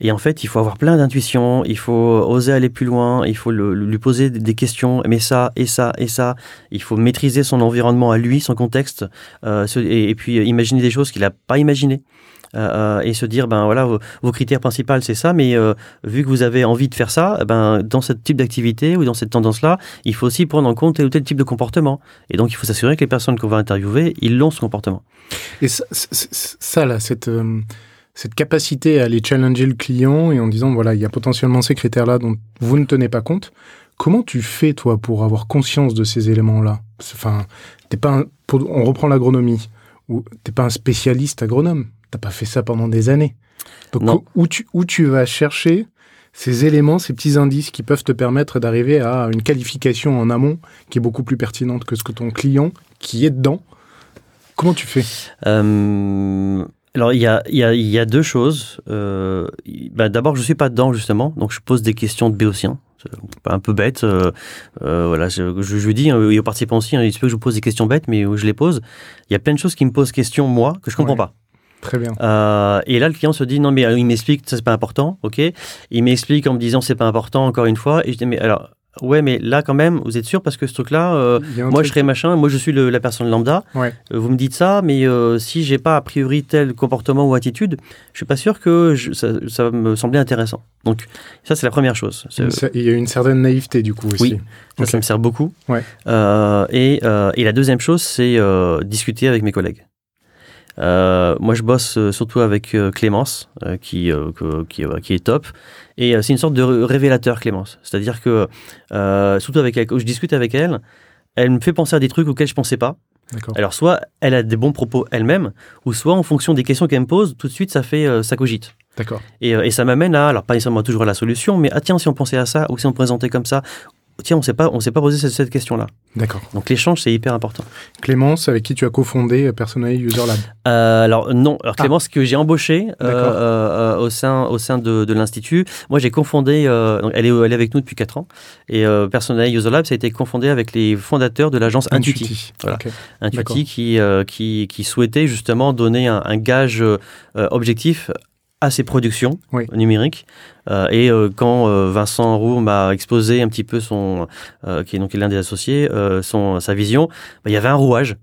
Et en fait, il faut avoir plein d'intuitions, il faut oser aller plus loin, il faut lui poser des questions, mais ça, et ça, et ça. Il faut maîtriser son environnement à lui, son contexte, euh, et, puis imaginer des choses qu'il n'a pas imaginées. Euh, euh, et se dire, ben voilà, vos, critères principaux, c'est ça, mais vu que vous avez envie de faire ça, ben, dans ce type d'activité ou dans cette tendance-là, il faut aussi prendre en compte tel ou tel type de comportement. Et donc, il faut s'assurer que les personnes qu'on va interviewer, ils l'ont ce comportement. Et ça, là, cette cette capacité à aller challenger le client et en disant voilà, il y a potentiellement ces critères-là dont vous ne tenez pas compte. Comment tu fais toi pour avoir conscience de ces éléments-là? Enfin, t'es pas on reprend l'agronomie ou t'es pas un spécialiste agronome. T'as pas fait ça pendant des années. Donc où tu où tu vas chercher ces éléments, ces petits indices qui peuvent te permettre d'arriver à une qualification en amont qui est beaucoup plus pertinente que ce que ton client qui est dedans. Comment tu fais? Euh, alors, il y a, y, a, y a, deux choses. Euh, bah, D'abord, je ne suis pas dedans, justement, donc je pose des questions de béotien. un peu bête. voilà, je, je, lui dis, hein, et aux participants aussi, hein, il se peut que je vous pose des questions bêtes, mais je les pose. Il y a plein de choses qui me posent question, moi, que je comprends pas. Très bien. et là, le client se dit non, mais il m'explique, ça c'est pas important, ok. Il m'explique en me disant c'est pas important encore une fois. Et je dis mais alors Ouais, mais là, quand même, vous êtes sûr Parce que ce truc-là, euh, moi, je serais machin, moi, je suis la personne lambda. Euh, vous me dites ça, mais euh, si j'ai pas a priori tel comportement ou attitude, je suis pas sûr que ça, va me sembler intéressant. Donc, ça, c'est la première chose. Il y a une certaine naïveté, du coup, aussi. Oui, ça, me sert beaucoup. Et, et, la deuxième chose, c'est discuter avec mes collègues. Moi, je bosse surtout avec Clémence, qui, qui, qui, est top. Et euh, c'est une sorte de révélateur, Clémence. C'est-à-dire que, euh, surtout avec elle, quand je discute avec elle, elle me fait penser à des trucs auxquels je pensais pas. Alors, soit elle a des bons propos elle-même, ou soit en fonction des questions qu'elle me pose, tout de suite, ça fait, euh, ça cogite. D'accord. Et, et, ça m'amène à, alors pas nécessairement toujours à la solution, mais ah tiens, si on pensait à ça, ou si on présentait comme ça, tiens, on s'est pas, on s'est pas posé cette, question-là. D'accord. Donc l'échange, c'est hyper important. Clémence, avec qui tu as cofondé Personae User Lab euh, Alors non, alors Clémence, ah. que j'ai embauché euh, euh, au sein, au sein de, de l'institut. Moi, j'ai confondé. elle est, elle est avec nous depuis 4 ans. Et Personae User Lab, ça a été confondé avec les fondateurs de l'agence Intuiti. Intuiti, voilà. Intuiti qui, qui, qui souhaitait justement donner un, un gage objectif à ses productions numériques. Euh, et euh, quand euh, Vincent Roux m'a exposé un petit peu son, qui est donc l'un des associés, son sa vision, bah, il y avait un rouage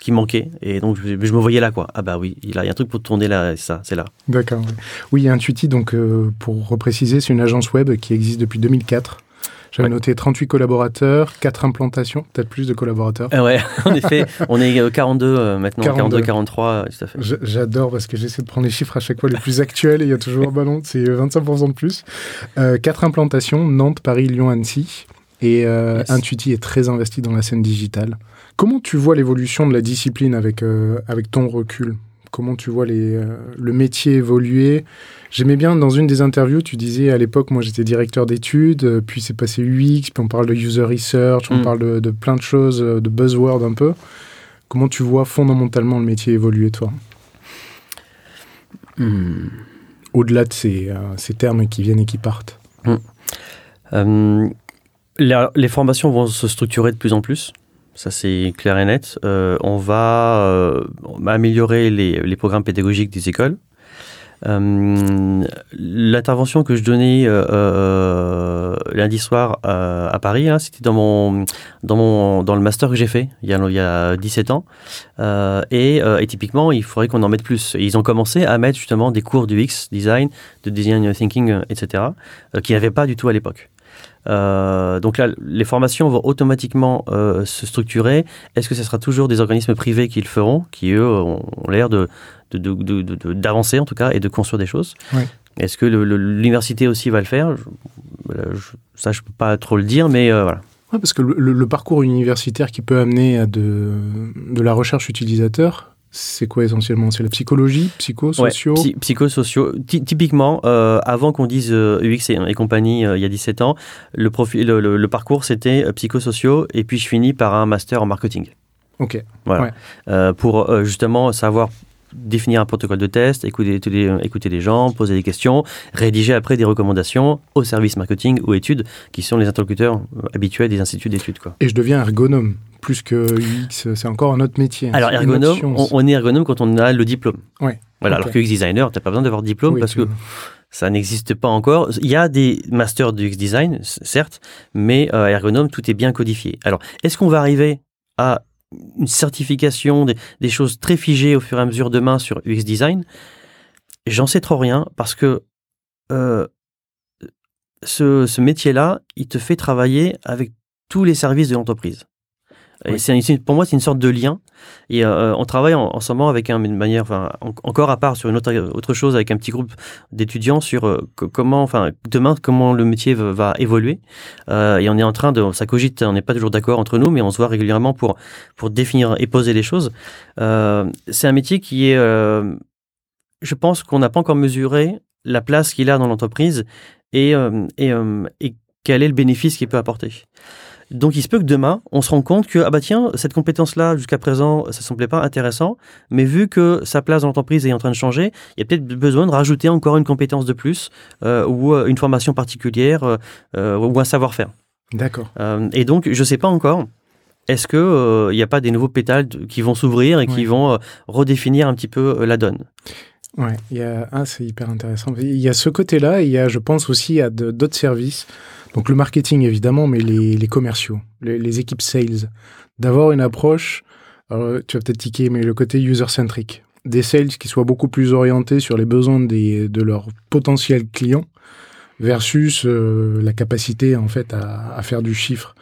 qui manquait et donc je, me voyais là quoi. Ah bah oui, il y a un truc pour tourner là, ça, c'est là. D'accord. Oui, Intuiti donc pour repréciser, c'est une agence web qui existe depuis 2004 j'avais noté 38 collaborateurs, 4 implantations, peut-être plus de collaborateurs. Ah ouais, en effet, on est 42 euh, euh, maintenant, 42, 43, euh, tout à fait. J'adore parce que j'essaie de prendre les chiffres à chaque fois les plus actuels et il y a toujours, bah non, c'est 25% de plus. Euh, 4 implantations, Nantes, Paris, Lyon, Annecy. Et euh, Intuiti est très investi dans la scène digitale. Comment tu vois l'évolution de la discipline avec, avec ton recul? Comment tu vois les, le métier évoluer? J'aimais bien dans une des interviews, tu disais à l'époque, moi j'étais directeur d'études, euh, puis c'est passé UX, puis on parle de user research, on mm. parle de, plein de choses, euh, de buzzwords un peu. Comment tu vois fondamentalement le métier évoluer, toi? Mm. Au-delà de ces, euh, ces, termes qui viennent et qui partent. Mm. les formations vont se structurer de plus en plus. Ça, c'est clair et net. on va améliorer les, les, programmes pédagogiques des écoles. Euh, l'intervention que je donnais euh, euh, lundi soir à Paris, hein, c'était dans mon, dans, le master que j'ai fait il y, a, il y a 17 ans. Et, typiquement, il faudrait qu'on en mette plus. ils ont commencé à mettre justement des cours du X, design, de design thinking, etc., qui n'avaient pas du tout à l'époque. Donc là, les formations vont automatiquement se structurer. Est-ce que ce sera toujours des organismes privés qui le feront, qui eux ont, l'air de, d'avancer en tout cas et de construire des choses Est-ce que l'université aussi va le faire? Ça, je peux pas trop le dire, mais euh, voilà. parce que le, parcours universitaire qui peut amener à de, de la recherche utilisateur, c'est quoi essentiellement? C'est la psychologie, psychosociaux? Ouais, Psychosociaux. Typiquement, euh, avant qu'on dise euh, UX et, compagnie il y a 17 ans, le, parcours c'était psychosociaux et puis je finis par un master en marketing. Ok. Voilà. pour justement savoir définir un protocole de test, écouter les, écouter les gens, poser des questions, rédiger après des recommandations au service marketing ou études, qui sont les interlocuteurs euh, habituels des instituts d'études. Et je deviens ergonome plus que UX, c'est encore un autre métier. Alors, ergonome, on, est ergonome quand on a le diplôme. Ouais. Voilà, alors que UX designer, tu n'as pas besoin d'avoir de diplôme parce que ça n'existe pas encore. Il y a des masters de UX design, certes, mais euh, ergonome, tout est bien codifié. Alors, est-ce qu'on va arriver à une certification, des, choses très figées au fur et à mesure demain sur UX Design. J'en sais trop rien parce que euh, ce, ce métier-là, il te fait travailler avec tous les services de l'entreprise. Et c'est pour moi, c'est une sorte de lien. Et euh, on travaille en, ce moment avec un, une manière, encore à part sur une autre, autre chose avec un petit groupe d'étudiants sur euh, comment, enfin, demain, comment le métier va, évoluer. Euh, et on est en train de, ça cogite, on n'est pas toujours d'accord entre nous, mais on se voit régulièrement pour, pour définir et poser les choses. Euh, c'est un métier qui est, euh, je pense qu'on n'a pas encore mesuré la place qu'il a dans l'entreprise et, et quel est le bénéfice qu'il peut apporter. Donc il se peut que demain, on se rende compte que, ah bah tiens, cette compétence-là, jusqu'à présent, ça ne semblait pas intéressant, mais vu que sa place dans l'entreprise est en train de changer, il y a peut-être besoin de rajouter encore une compétence de plus, euh, ou euh, une formation particulière, euh, ou un savoir-faire. D'accord. et donc, je ne sais pas encore. Est-ce qu'il n'y a pas des nouveaux pétales qui vont s'ouvrir et qui vont redéfinir un petit peu la donne? Ouais, il y a, ah, c'est hyper intéressant. Il y a ce côté-là, et il y a, je pense aussi à d'autres services donc le marketing évidemment, mais les, commerciaux, les, équipes sales, d'avoir une approche, tu vas peut-être tiquer, mais le côté user-centric, des sales qui soient beaucoup plus orientés sur les besoins des, de leurs potentiels clients versus euh, la capacité en fait à, faire du chiffre.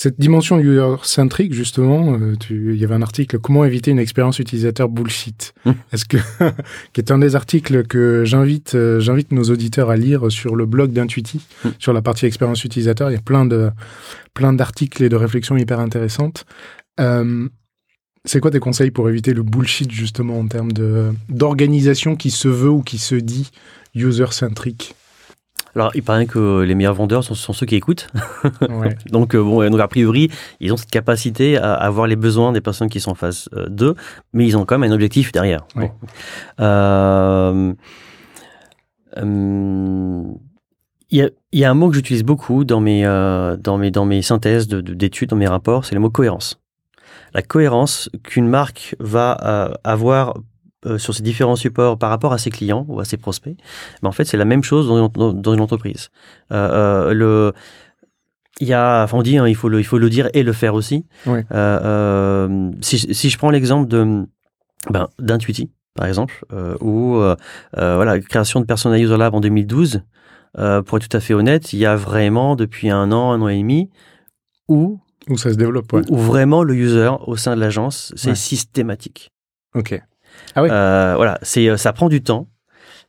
Cette dimension user-centrique, justement, euh, il y avait un article Comment éviter une expérience utilisateur bullshit. Mmh. Est-ce que qui est un des articles que j'invite euh, j'invite nos auditeurs à lire sur le blog d'Intuiti mmh. sur la partie expérience utilisateur. Il y a plein de plein d'articles et de réflexions hyper intéressantes. c'est quoi tes conseils pour éviter le bullshit justement en termes de d'organisation qui se veut ou qui se dit user-centrique? Alors, il paraît que les meilleurs vendeurs sont, ceux qui écoutent. donc, euh, bon, donc, a priori, ils ont cette capacité à avoir les besoins des personnes qui sont en face euh, d'eux, mais ils ont quand même un objectif derrière. Euh, il y, a, un mot que j'utilise beaucoup dans mes, dans mes, dans mes synthèses d'études, dans mes rapports, c'est le mot cohérence. La cohérence qu'une marque va avoir euh, sur ces différents supports par rapport à ses clients ou à ses prospects, mais en fait, c'est la même chose dans une, entreprise. Euh, euh, le, il y a, enfin on dit, hein, il, faut le, il faut le dire et le faire aussi. si, si, je prends l'exemple de ben, d'Intuiti, par exemple, ou voilà, création de Persona User Lab en 2012, pour être tout à fait honnête, il y a vraiment depuis un an, un an et demi, où où ça se développe, où, vraiment le user au sein de l'agence, c'est systématique. Ok. Ah oui. Euh, voilà, c'est euh, ça prend du temps.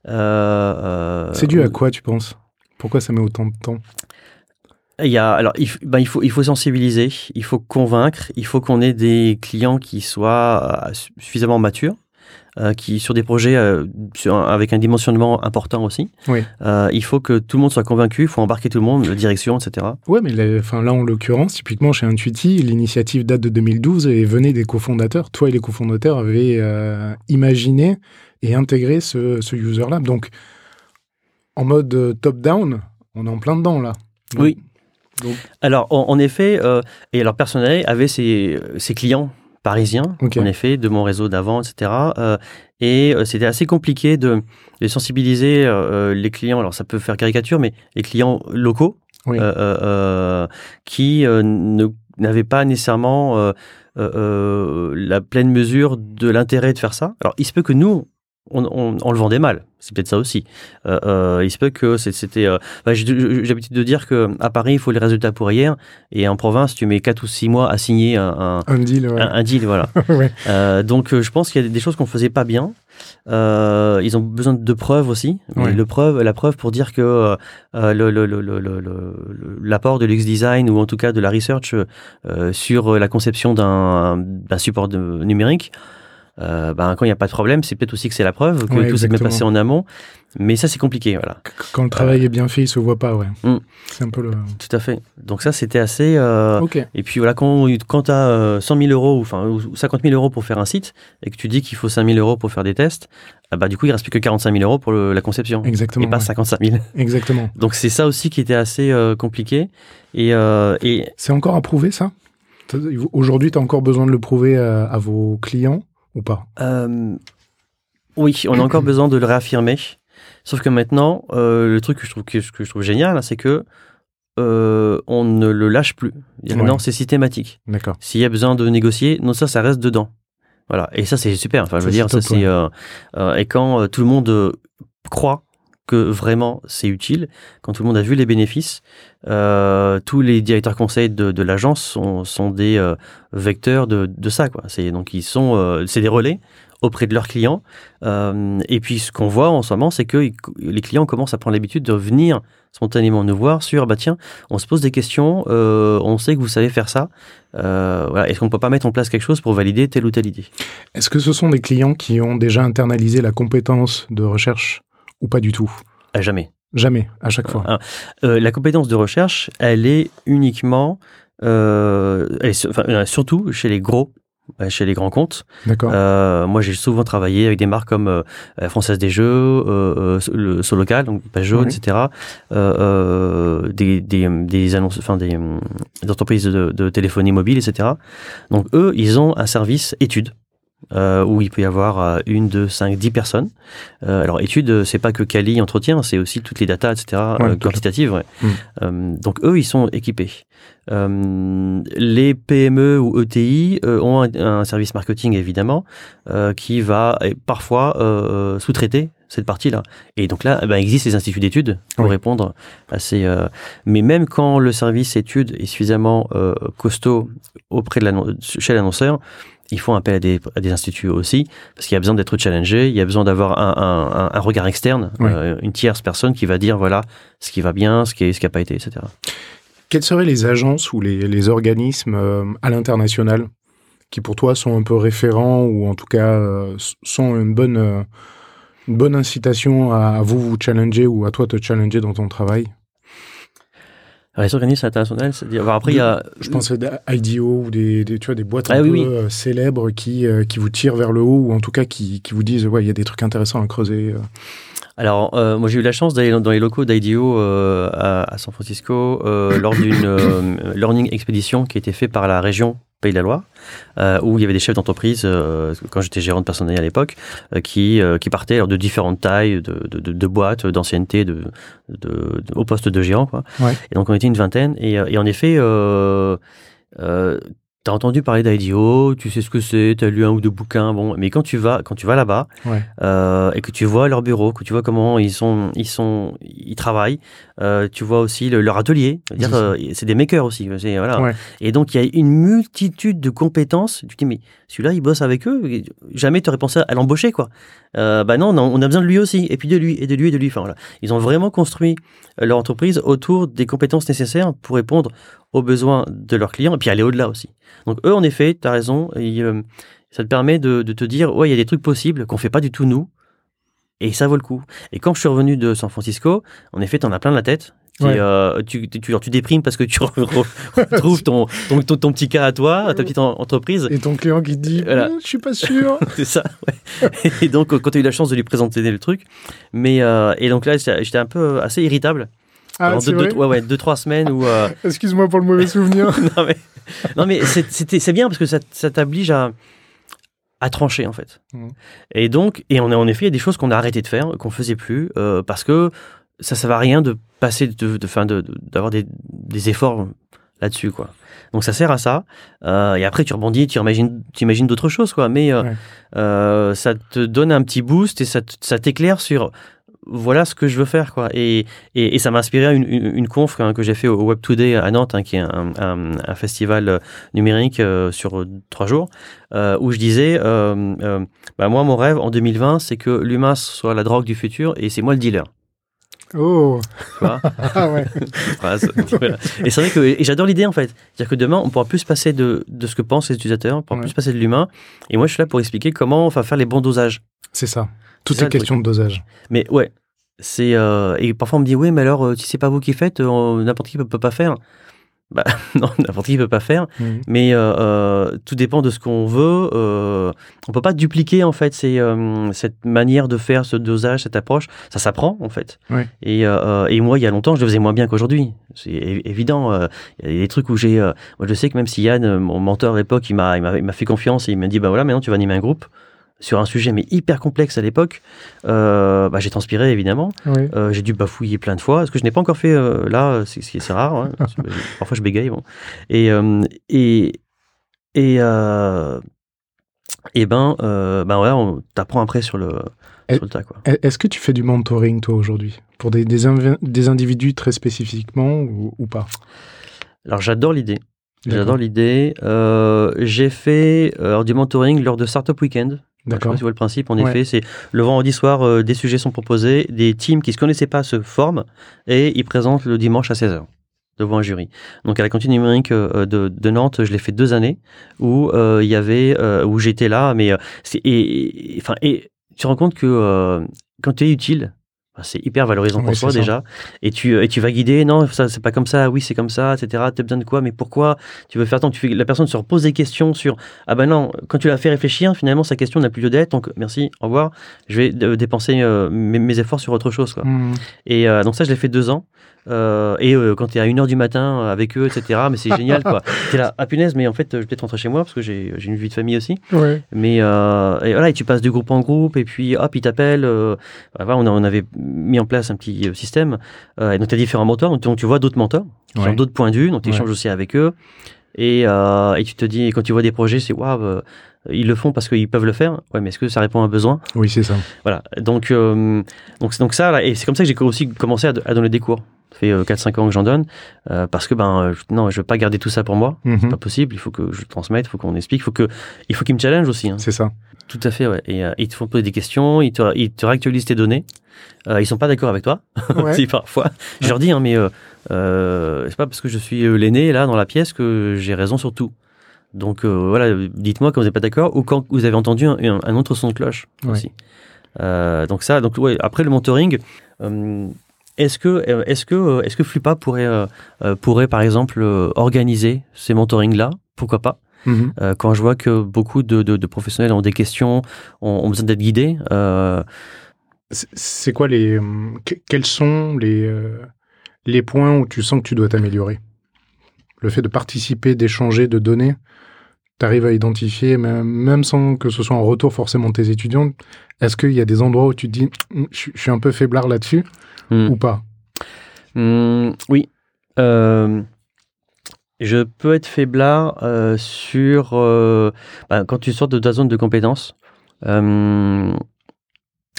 Euh, c'est dû à quoi, tu penses? Pourquoi ça met autant de temps? Il y a, alors, il, ben, il, faut, il faut sensibiliser, il faut convaincre, il faut qu'on ait des clients qui soient suffisamment matures. Euh, qui sur des projets euh, avec un dimensionnement important aussi. Oui. Euh, il faut que tout le monde soit convaincu, il faut embarquer tout le monde, la direction, etc. Ouais, mais là, en l'occurrence, typiquement chez Intuiti, l'initiative date de 2012 et venait des cofondateurs. Toi et les cofondateurs avaient imaginé et intégré ce, ce User Lab. Donc, en mode top-down, on est en plein dedans là. oui. Alors, en, effet, et alors personnel avait ses, ses clients parisien, en effet, de mon réseau d'avant, etc. Euh, et euh, c'était assez compliqué de, sensibiliser euh, les clients. Alors ça peut faire caricature, mais les clients locaux qui n'avaient pas nécessairement la pleine mesure de l'intérêt de faire ça. Alors il se peut que nous, on, le vendait mal. C'est peut-être ça aussi. Euh, euh, il se peut que c'était. Euh, bah, j'ai l'habitude de dire que à Paris, il faut les résultats pour hier, et en province, tu mets 4 ou 6 mois à signer un, un, deal. Un, deal, voilà. donc, je pense qu'il y a des choses qu'on faisait pas bien. ils ont besoin de preuves aussi. le preuve, la preuve pour dire que l'apport de l'UX design ou en tout cas de la research sur la conception d'un support numérique euh, ben, quand il n'y a pas de problème, c'est peut-être aussi que c'est la preuve que tout s'est bien passé en amont. Mais ça, c'est compliqué. Voilà. Quand le travail est bien fait, il se voit pas. Ouais. Mm. C'est un peu le. Tout à fait. Donc, ça, c'était assez. Euh... Et puis, voilà, quand, quand tu as 100 000 euros enfin, ou 50 000 euros pour faire un site et que tu dis qu'il faut 5 000 euros pour faire des tests, ah bah, du coup, il reste plus que 45 000 euros pour la conception. Exactement. Et pas 55 000. Exactement. Donc, c'est ça aussi qui était assez euh, compliqué. Et, et... C'est encore à prouver, ça? Aujourd'hui, tu as encore besoin de le prouver à vos clients? Ou pas euh, Oui, on a encore besoin de le réaffirmer. Sauf que maintenant, euh, le truc que je trouve, que, je trouve génial, c'est que euh, on ne le lâche plus. Maintenant, c'est systématique. D'accord. S'il y a besoin de négocier, non, ça, ça reste dedans. Voilà. Et ça, c'est super. Enfin, je veux dire, ça, c'est. et quand tout le monde croit que vraiment c'est utile, quand tout le monde a vu les bénéfices, tous les directeurs conseils de, l'agence sont, des vecteurs de, ça. Quoi. Donc, ils sont, c'est des relais auprès de leurs clients. et puis, ce qu'on voit en ce moment, c'est que les clients commencent à prendre l'habitude de venir spontanément nous voir sur, bah tiens, on se pose des questions, on sait que vous savez faire ça. Est-ce qu'on ne peut pas mettre en place quelque chose pour valider telle ou telle idée? Est-ce que ce sont des clients qui ont déjà internalisé la compétence de recherche? Ou pas du tout à Jamais. Jamais, à chaque fois. Ah, euh, la compétence de recherche, elle est uniquement, euh, elle est, enfin, surtout chez les gros chez les grands comptes. D'accord. Euh, moi, j'ai souvent travaillé avec des marques comme euh, Française des Jeux, euh, le Solocal, donc Oui. etc. des, des, des annonces, enfin des, des entreprises de, de téléphonie mobile, etc. Donc eux, ils ont un service études. Euh, où il peut y avoir euh, une, deux, cinq, dix personnes. Euh, alors études, c'est pas que Cali entretien, c'est aussi toutes les datas, etc. Ouais, euh, quantitatives. ouais. Mm. Euh, donc eux, ils sont équipés. Euh, les PME ou ETI euh, ont un, un service marketing évidemment euh, qui va parfois euh, sous-traiter cette partie-là. Et donc là, ben, il existe les instituts d'études pour Oui. répondre à ces. euh, Mais même quand le service études est suffisamment euh, costaud auprès de chez l'annonceur, ils font appel à des, à des instituts aussi parce qu'il y a besoin d'être challengé, il y a besoin d'avoir un, un- regard externe, Oui. euh, une tierce personne qui va dire voilà ce qui va bien, ce qui ce qui a pas été, etc. Quelles seraient les agences ou les, les organismes euh, à l'international qui pour toi sont un peu référents ou en tout cas euh, sont une bonne, une bonne incitation à, à vous vous challenger ou à toi te challenger dans ton travail? Les organismes internationaux, c'est-à-dire après il y a Je pensais à IDEO ou des, des- tu vois, des boîtes un Ah peu oui, oui. euh, célèbres qui, euh, qui vous tirent vers le haut ou en tout cas qui, qui vous disent ouais il y a des trucs intéressants à creuser. euh. Alors, euh, moi, j'ai eu la chance d'aller dans- les locaux d'IDEO euh, à, à San Francisco euh, lors d'une learning expédition qui a été faite par la région Pays de la Loire, euh, où il y avait des chefs d'entreprise, euh, quand j'étais gérant de personnel à l'époque, euh, qui, qui partaient alors, de différentes tailles, de, de, de- de boîtes, d'ancienneté, de, de, de- au poste de gérant. Quoi. Ouais. Et donc, on était une vingtaine. Et, et en effet, T'as entendu parler d'IDEO, tu sais ce que c'est, t'as lu un ou deux bouquins, bon, mais quand tu vas, quand tu vas là-bas, Ouais. euh, et que tu vois leur bureau, que tu vois comment ils sont, ils sont, ils travaillent, euh, tu vois aussi le- leur atelier. C'est euh, c'est des makers aussi. Voilà. Ouais. Et donc il y a une multitude de compétences. Tu te dis mais celui-là il bosse avec eux. Jamais tu aurais pensé à l'embaucher quoi. Bah non, non, on a besoin de lui aussi, et puis de lui, et de lui, et de lui. Enfin voilà, ils ont vraiment construit leur entreprise autour des compétences nécessaires pour répondre aux besoins de leurs clients et puis aller au-delà aussi. Donc eux en effet, tu as raison. euh, ça te permet de, de te dire ouais il y a des trucs possibles qu'on fait pas du tout nous. Et ça vaut le coup. Et quand je suis revenu de San Francisco, en effet, t'en as plein la tête. Ouais. euh, tu, tu, tu, tu déprimes parce que tu re- re- retrouves ton, ton, ton, ton petit cas à toi, ta petite en- entreprise. Et ton client qui te dit Voilà. Hum, je suis pas sûr. C'est ça, ouais. Et donc, quand tu as eu la chance de lui présenter le truc, mais euh, et donc là, j'étais un peu assez irritable. Ah, Pendant deux, vrai deux- ouais, ouais, deux, trois semaines où. euh, Excuse-moi pour le mauvais souvenir. non, mais, non, mais c'est- c'était- c'est bien parce que ça, ça t'oblige à, à trancher, en fait. Mhm. Et donc, et on a, en effet, il y a des choses qu'on a arrêté de faire, qu'on faisait plus, euh, parce que ça ne va à rien de passer, de, d'avoir des, des efforts là-dessus, quoi. Donc ça sert à ça. Euh, et après, tu rebondis, tu imagines, tu imagines d'autres choses, quoi. Mais Ouais. ça te donne un petit boost et ça t'éclaire sur voilà ce que je veux faire, quoi. Et, et, et ça m'a inspiré une, une, une conf hein, que j'ai fait au Web Today à Nantes, hein, qui est un, un, un festival euh, numérique euh, sur euh, trois jours, euh, où je disais, euh, bah, moi, mon rêve en 2020, c'est que l'humain soit la drogue du futur et c'est moi le dealer. Oh, ah ouais. Voilà. Et c'est vrai que j'adore l'idée en fait. C'est-à-dire que demain, on pourra plus se passer de, de ce que pensent les utilisateurs, on pourra Ouais. plus se passer de l'humain. Et moi, je suis là pour expliquer comment on va faire les bons dosages. C'est ça. Tout est le question de dosage. Mais ouais, c'est euh, et parfois on me dit oui, mais alors euh, si c'est pas vous qui faites, euh, n'importe qui peut, peut pas faire. Bah non, n'importe qui peut pas faire. Mhm. Mais euh, tout dépend de ce qu'on veut. On peut pas dupliquer en fait ces, cette manière de faire, ce dosage, cette approche. Ça s'apprend en fait. Et, et moi, il y a longtemps, je le faisais moins bien qu'aujourd'hui. C'est évident. Il y a des trucs où j'ai. je sais que même si Yann, mon mentor à l'époque, il m'a, il m'a, il m'a fait confiance et il m'a dit bah voilà, maintenant tu vas animer un groupe sur un sujet mais hyper complexe à l'époque. Euh, bah, j'ai transpiré évidemment. Oui. Euh, j'ai dû bafouiller plein de fois, ce que je n'ai pas encore fait euh, là, c'est rare. hein. Parfois je bégaye. Bon. Et, et, et, et ben, ben ouais, on t'apprend après sur le, sur le tas. Quoi. E- Est-ce que tu fais du mentoring, toi, aujourd'hui? Pour des, des, individus très spécifiquement ou, ou pas? Alors j'adore l'idée. D'accord. J'adore l'idée. J'ai fait alors, du mentoring lors de Startup Weekend. Je sais pas D'accord. si tu vois le principe. En Ouais. effet, c'est le vendredi soir, euh, des sujets sont proposés, des teams qui se connaissaient pas se forment et ils présentent le dimanche à 16h devant un jury. Donc à la cantine numérique euh, de, de Nantes, je l'ai fait deux années où euh, il y avait où j'étais là, mais c'est et, enfin et tu te rends compte que quand tu es utile, c'est hyper valorisant Oui, pour c'est toi ça. déjà. Et tu, et tu vas guider, non, ça c'est pas comme ça, oui c'est comme ça, etc. Tu as besoin de quoi, mais pourquoi Tu veux faire tant tu fais, La personne se repose des questions sur Ah ben non, quand tu l'as fait réfléchir, finalement sa question n'a plus lieu d'être, donc merci, au revoir, je vais euh, dépenser euh, mes, mes efforts sur autre chose. Quoi. Mhm. Et euh, donc ça, je l'ai fait deux ans. Euh, et euh, quand tu es à 1h du matin euh, avec eux, etc., mais c'est génial quoi. Tu es là, ah punaise, mais en fait, je vais peut-être rentrer chez moi parce que j'ai une vie de famille aussi. Ouais. Mais euh, et voilà, et tu passes de groupe en groupe, et puis hop, ils t'appellent. voilà, on, avait mis en place un petit système. Et donc, tu as différents mentors. Donc, tu vois d'autres mentors qui Ouais. ont d'autres points de vue. Donc, tu Ouais. échanges aussi avec eux. Et, euh, et tu te dis, quand tu vois des projets, c'est waouh, ils le font parce qu'ils peuvent le faire. Ouais, mais est-ce que ça répond à un besoin? Oui, c'est ça. Voilà. Donc, euh, donc, ça, là, et c'est comme ça que j'ai aussi commencé à, à donner des cours. Ça fait 4-5 ans que j'en donne. euh, parce que, ben, euh, je- non, je veux pas garder tout ça pour moi. Mhm. C'est pas possible. Il faut que je transmette, il faut qu'on explique, il faut que, il faut qu'ils me challenge aussi. hein. C'est ça. Tout à fait, ouais. Et euh, ils te font poser des questions, ils te, ils te réactualisent tes données. Euh, ils sont pas d'accord avec toi, Ouais. si parfois. Je leur dis, hein, mais euh, euh, c'est pas parce que je suis euh, l'aîné là dans la pièce que j'ai raison sur tout. Donc euh, voilà, dites-moi quand vous n'êtes pas d'accord ou quand vous avez entendu un, un- un autre son de cloche Ouais. aussi. Euh, donc ça, donc ouais, après le mentoring, euh, est-ce que euh, est-ce que euh, est-ce que Flupa pourrait euh, pourrait par exemple euh, organiser ces mentorings là Pourquoi pas? Mhm. euh, quand je vois que beaucoup de, de- de professionnels ont des questions, ont, ont besoin d'être guidés, C'est- quoi les. que- Quels sont les, les points où tu sens que tu dois t'améliorer? Le fait de participer, d'échanger, de donner, tu arrives à identifier, même, sans que ce soit en retour forcément tes étudiants, est-ce qu'il y a des endroits où tu te dis, Hum, je suis un peu faiblard là-dessus hmm, ou pas? Hmm, oui, Euh, je peux être faiblard euh, sur euh, ben, quand tu sors de ta zone de compétence.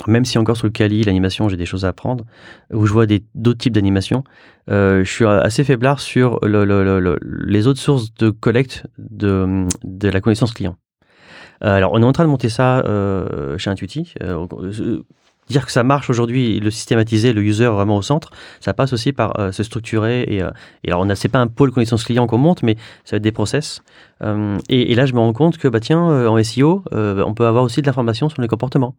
même si encore sur le Kali, l'animation, j'ai des choses à apprendre, où je vois des- d'autres types d'animation, je suis assez faiblard sur le- le- le- le- les autres sources de collecte de, de la connaissance client. Alors, on est en train de monter ça euh, chez Intuiti. Euh, dire que ça marche aujourd'hui, le systématiser, le user vraiment au centre, ça passe aussi par euh, se structurer. Et, euh, et alors, on a, c'est pas un pôle connaissance client qu'on monte, mais ça va être des process. Euh, et, et là, je me rends compte que, bah tiens, euh, en SEO, on peut avoir aussi de l'information sur les comportements,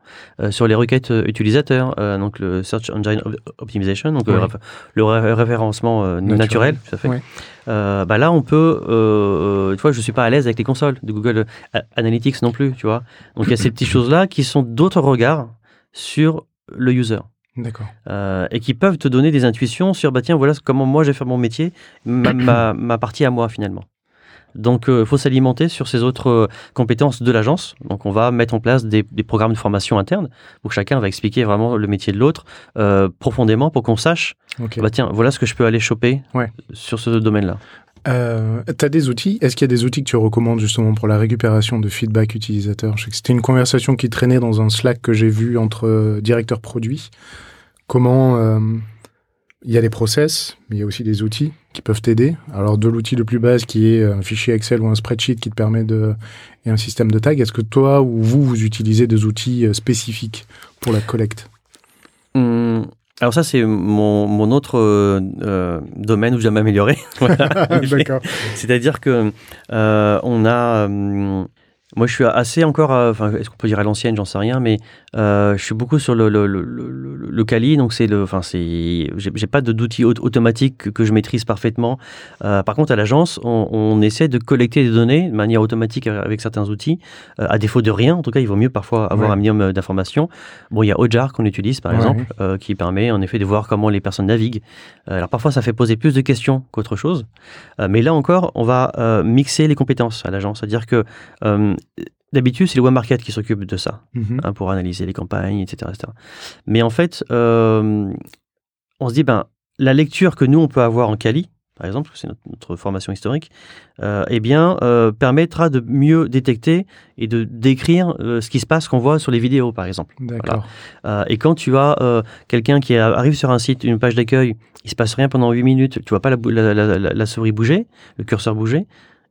sur les requêtes utilisateurs, donc le Search Engine Op- Optimization, donc le ré- référencement Naturel. naturel, tout à fait. Euh, bah là, on peut, euh, tu vois, je suis pas à l'aise avec les consoles de Google Analytics non plus, tu vois. Donc il y a ces petites choses-là qui sont d'autres regards sur le user. D'accord. Euh, et qui peuvent te donner des intuitions sur bah tiens voilà comment moi j'ai fait mon métier ma, ma, ma partie à moi finalement donc il faut s'alimenter sur ces autres euh, compétences de l'agence donc on va mettre en place des, des programmes de formation interne où chacun va expliquer vraiment le métier de l'autre euh, profondément pour qu'on sache Ok. bah tiens voilà ce que je peux aller choper Ouais. sur ce domaine là Euh, tu as des outils? Est-ce qu'il y a des outils que tu recommandes justement pour la récupération de feedback utilisateur? C'était une conversation qui traînait dans un Slack que j'ai vu entre euh, directeurs produits. Comment euh, il y a des process, mais il y a aussi des outils qui peuvent t'aider? Alors de l'outil le plus base qui est un fichier Excel ou un spreadsheet qui te permet de et un système de tag. Est-ce que toi ou vous vous utilisez des outils euh, spécifiques pour la collecte? Hum, alors ça c'est mon, mon autre euh, euh, domaine où dois m'améliorer. D'accord. C'est-à-dire que euh, on a. moi, je suis assez encore. euh, Enfin, est-ce qu'on peut dire à l'ancienne J'en sais rien, mais euh, je suis beaucoup sur le le, le, le, le- Kali. Donc, c'est le. Enfin, c'est. J'ai pas d'outils au- automatiques que, que je maîtrise parfaitement. Euh, par contre, à l'agence, on, on essaie de collecter des données de manière automatique avec certains outils. Euh, à défaut de rien, en tout cas, il vaut mieux parfois avoir Ouais. un minimum d'informations. Bon, il y a Ojar qu'on utilise, par Ouais. exemple, euh, qui permet en effet de voir comment les personnes naviguent. Euh, alors, parfois, ça fait poser plus de questions qu'autre chose. Euh, mais là encore, on va euh, mixer les compétences à l'agence. C'est-à-dire que euh, d'habitude, c'est le web market qui s'occupe de ça, Mhm. hein, pour analyser les campagnes, etc. etc. Mais en fait, euh, on se dit, ben, la lecture que nous, on peut avoir en Cali, par exemple, c'est notre, notre formation historique, euh, eh bien, euh, permettra de mieux détecter et de décrire ce qui se passe qu'on voit sur les vidéos, par exemple. D'accord. Et quand tu as quelqu'un qui arrive sur un site, une page d'accueil, il se passe rien pendant 8 minutes, tu vois pas la, bou- la, la- la- la souris bouger, le curseur bouger,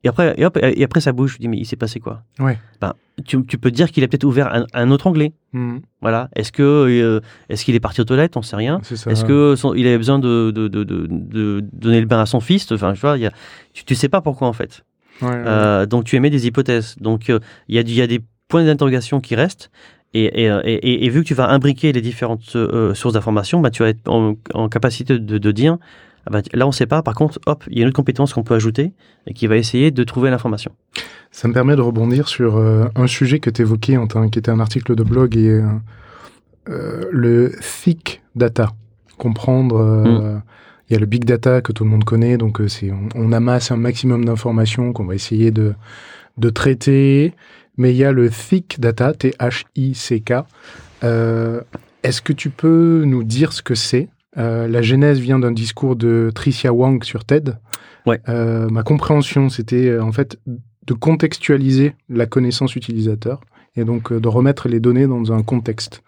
et après, et hop, et après ça bouge, je dis mais il s'est passé quoi? Ouais. ben, tu, tu peux dire qu'il a peut-être ouvert un, un autre onglet. Mhm. Voilà. Est-ce que euh, est-ce qu'il est parti aux toilettes? On sait rien. Est-ce que son- il avait besoin de, de, de, de, de donner le bain à son fils? Enfin, tu vois, il y a, tu, tu sais pas pourquoi en fait. Ouais, ouais. Euh, donc tu émets des hypothèses. Donc euh, il y, a, y des points d'interrogation qui restent. Et, et, et, vu que tu vas imbriquer les différentes sources d'informations, bah, tu vas être en, capacité de, de dire, ah bah, là on ne sait pas, par contre, hop, il y a une autre compétence qu'on peut ajouter et qui va essayer de trouver l'information. Ça me permet de rebondir sur un sujet que tu évoquais, qui était un article de blog, et le thick data. Comprendre... Mm. Il y a le big data que tout le monde connaît, donc c'est on, amasse un maximum d'informations qu'on va essayer de, de traiter, mais il y a le thick data, T-H-I-C-K. Euh, est-ce que tu peux nous dire ce que c'est? Euh, La genèse vient d'un discours de Tricia Wang sur TED. Ouais. Euh, ma compréhension, c'était en fait de contextualiser la connaissance utilisateur et donc de remettre les données dans un contexte.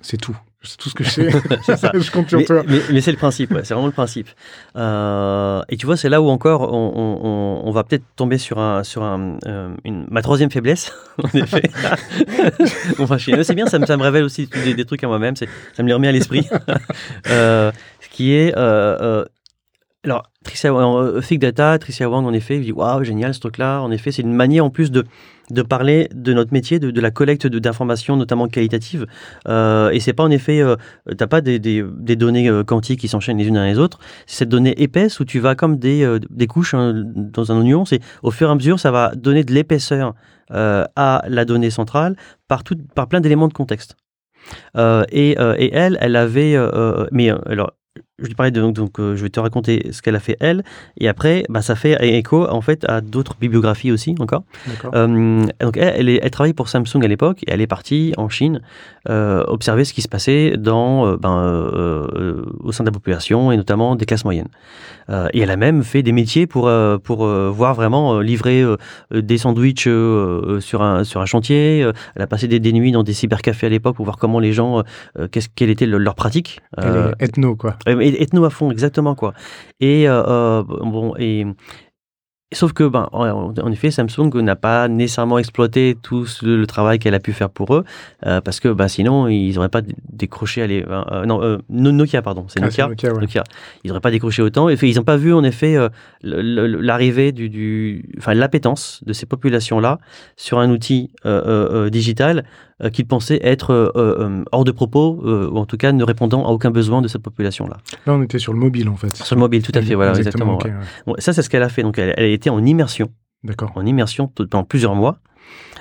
c'est tout. C'est tout ce que je sais. je compte sur toi. Mais, c'est le principe, c'est vraiment le principe. Euh, et tu vois, c'est là où encore on, va peut-être tomber sur, un, sur un, euh, une, ma troisième faiblesse, en effet. enfin, c'est bien, ça me, ça me révèle aussi des, des trucs à moi-même, ça me les remet à l'esprit. euh, ce qui est. Alors, Tricia, Thick Data, Tricia Wang, en effet, il dit Waouh, génial ce truc-là. En effet, c'est une manière en plus de de parler de notre métier, de, la collecte d'informations, notamment qualitatives. Euh, et c'est pas en effet, euh, t'as pas des, données euh, quantiques qui s'enchaînent les unes dans les autres. C'est cette donnée épaisse où tu vas comme des, euh, des couches hein, dans un oignon. C'est au fur et à mesure, ça va donner de l'épaisseur à la donnée centrale par, tout, par plein d'éléments de contexte. et, et, elle, elle avait, mais alors je lui parlais de, donc, donc euh, je vais te raconter ce qu'elle a fait elle, et après, bah, ça fait écho en fait à d'autres bibliographies aussi encore. Euh, donc elle, elle, travaille pour Samsung à l'époque, et elle est partie en Chine euh, observer ce qui se passait dans, ben, au sein de la population et notamment des classes moyennes. et elle a même fait des métiers pour pour voir vraiment livrer des sandwichs sur un sur un chantier. Elle a passé des, des nuits dans des cybercafés à l'époque pour voir comment les gens, qu'est-ce quelle était leur pratique. Elle est ethno quoi ethno à fond, exactement quoi. Et euh, euh, bon et Sauf que, ben, en effet, Samsung n'a pas nécessairement exploité tout le travail qu'elle a pu faire pour eux, euh, parce que, ben, sinon, ils n'auraient pas décroché. Allez, non, Nokia, pardon, c'est ah, Nokia. Nokia, Ils n'auraient pas décroché autant. Et ils n'ont pas vu, en effet, l'arrivée du, du, enfin, l'appétence de ces populations-là sur un outil digital euh, qu'il pensait être euh, euh, hors de propos, ou en tout cas ne répondant à aucun besoin de cette population-là. Là, on était sur le mobile, en fait. Sur le mobile, tout à fait, voilà, exactement. ça, c'est ce qu'elle a fait. Donc, elle, a été en immersion. D'accord. En immersion pendant plusieurs mois.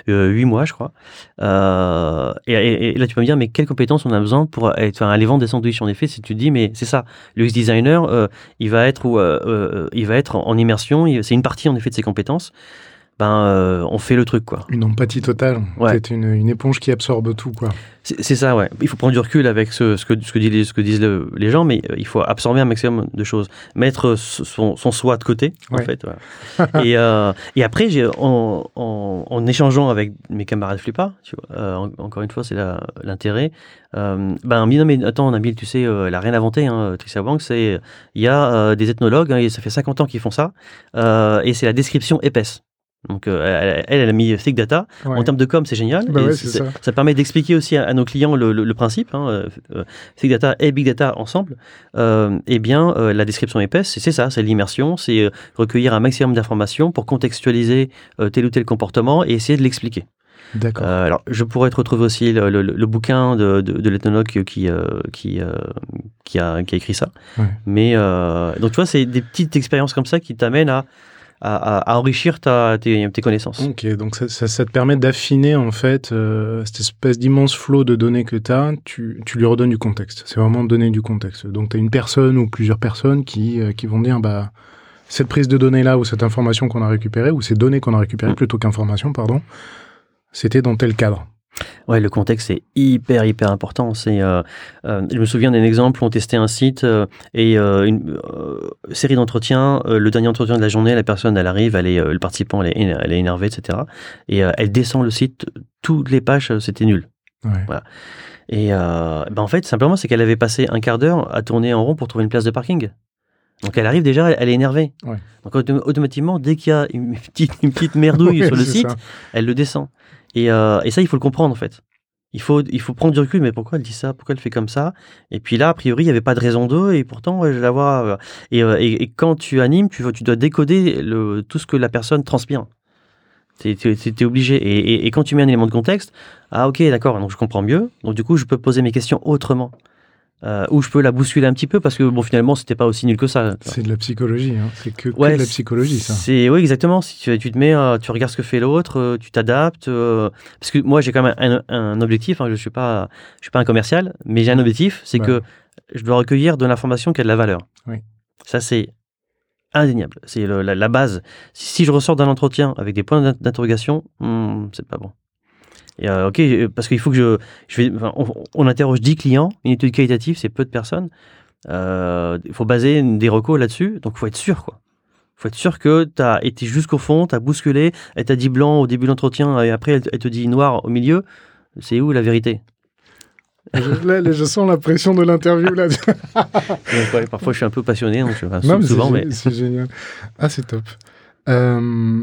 huit mois, je crois. et, là, tu peux me dire, mais quelles compétences on a besoin pour être, aller vendre des sandwichs? En effet, si tu te dis, mais c'est ça, le UX designer, il va être, où, il va être en immersion, c'est une partie en effet de ses compétences ben euh, on fait le truc quoi. Une empathie totale. C'est une, une, éponge qui absorbe tout quoi. C'est ça ouais. Il faut prendre du recul avec ce, ce, que, ce, que, disent, ce que disent les gens, mais euh, il faut absorber un maximum de choses, mettre son, son soi de côté en fait. et, euh, et après en, en, en, échangeant avec mes camarades flippa, tu vois, encore une fois c'est l'intérêt. ben non mais attends Nabil, tu sais, elle a rien inventé. Hein, Tricia c'est il y a des ethnologues, hein, et ça fait 50 ans qu'ils font ça, et c'est la description épaisse. Donc euh, elle, elle a mis Thick Data. En termes de com, c'est génial. Bah ça. ça. permet d'expliquer aussi à, nos clients le, principe. Hein, euh, euh, Thick Data et Big Data ensemble. Euh, eh bien, la description épaisse, c'est ça, c'est l'immersion, c'est recueillir un maximum d'informations pour contextualiser tel ou tel comportement et essayer de l'expliquer. D'accord. alors, je pourrais te retrouver aussi le, bouquin de, de, de l'ethnologue qui, qui, qui, a, qui a écrit ça. Mais donc, tu vois, c'est des petites expériences comme ça qui t'amènent à à, enrichir ta, tes, connaissances. Ok, donc ça, ça, te permet d'affiner en fait euh, cette espèce d'immense flot de données que tu as, tu, tu, lui redonnes du contexte. C'est vraiment donner du contexte. Donc tu as une personne ou plusieurs personnes qui, euh, qui vont dire bah cette prise de données là ou cette information qu'on a récupérée ou ces données qu'on a récupérées mm. plutôt qu'information, pardon, c'était dans tel cadre. Ouais, le contexte est hyper hyper important. C'est, euh, euh, je me souviens d'un exemple où on testait un site euh, et une série d'entretiens. le dernier entretien de la journée, la personne elle arrive, elle est, le participant elle est, elle est énervée, etc. Et elle descend le site, toutes les pages c'était nul. Voilà. Et ben en fait simplement c'est qu'elle avait passé un quart d'heure à tourner en rond pour trouver une place de parking. Donc elle arrive déjà, elle est énervée. Donc automatiquement, dès qu'il y a une petite, une petite merdouille sur le site, elle le descend. Euh, et, ça, il faut le comprendre en fait. Il faut, il faut prendre du recul, mais pourquoi elle dit ça? Pourquoi elle fait comme ça? Et puis là, a priori, il n'y avait pas de raison d'eux, et pourtant, je la vois. Euh, euh, et, et, quand tu animes, tu, tu dois décoder le, tout ce que la personne transpire. Tu es, obligé. Et, et, quand tu mets un élément de contexte, ah ok, d'accord, donc je comprends mieux. Donc du coup, je peux poser mes questions autrement. Euh, ou je peux la bousculer un petit peu parce que bon finalement c'était pas aussi nul que ça. C'est de la psychologie, hein. c'est que, de la psychologie ça. C'est oui exactement. Si tu, tu, te mets, euh, tu regardes ce que fait l'autre, euh, tu t'adaptes. Euh, parce que moi j'ai quand même un, un objectif. Hein, je suis pas, je suis pas un commercial, mais j'ai un objectif, c'est que je dois recueillir de l'information qui a de la valeur. Oui. Ça c'est indéniable. C'est la, la, base. Si, je ressors d'un entretien avec des points d'interrogation, hmm, c'est pas bon. Et, euh, ok, parce qu'il faut que je, je vais, on, interroge 10 clients, une étude qualitative, c'est peu de personnes. Euh, il faut baser des recos là-dessus, donc il faut être sûr, quoi. Il faut être sûr que tu as été jusqu'au fond, tu as bousculé, elle t'a dit blanc au début de l'entretien et après elle, te dit noir au milieu. C'est où la vérité? Je, je sens la pression de l'interview là. parfois je suis un peu passionné, donc je, souvent, mais... c'est génial. Ah, c'est top. Euh,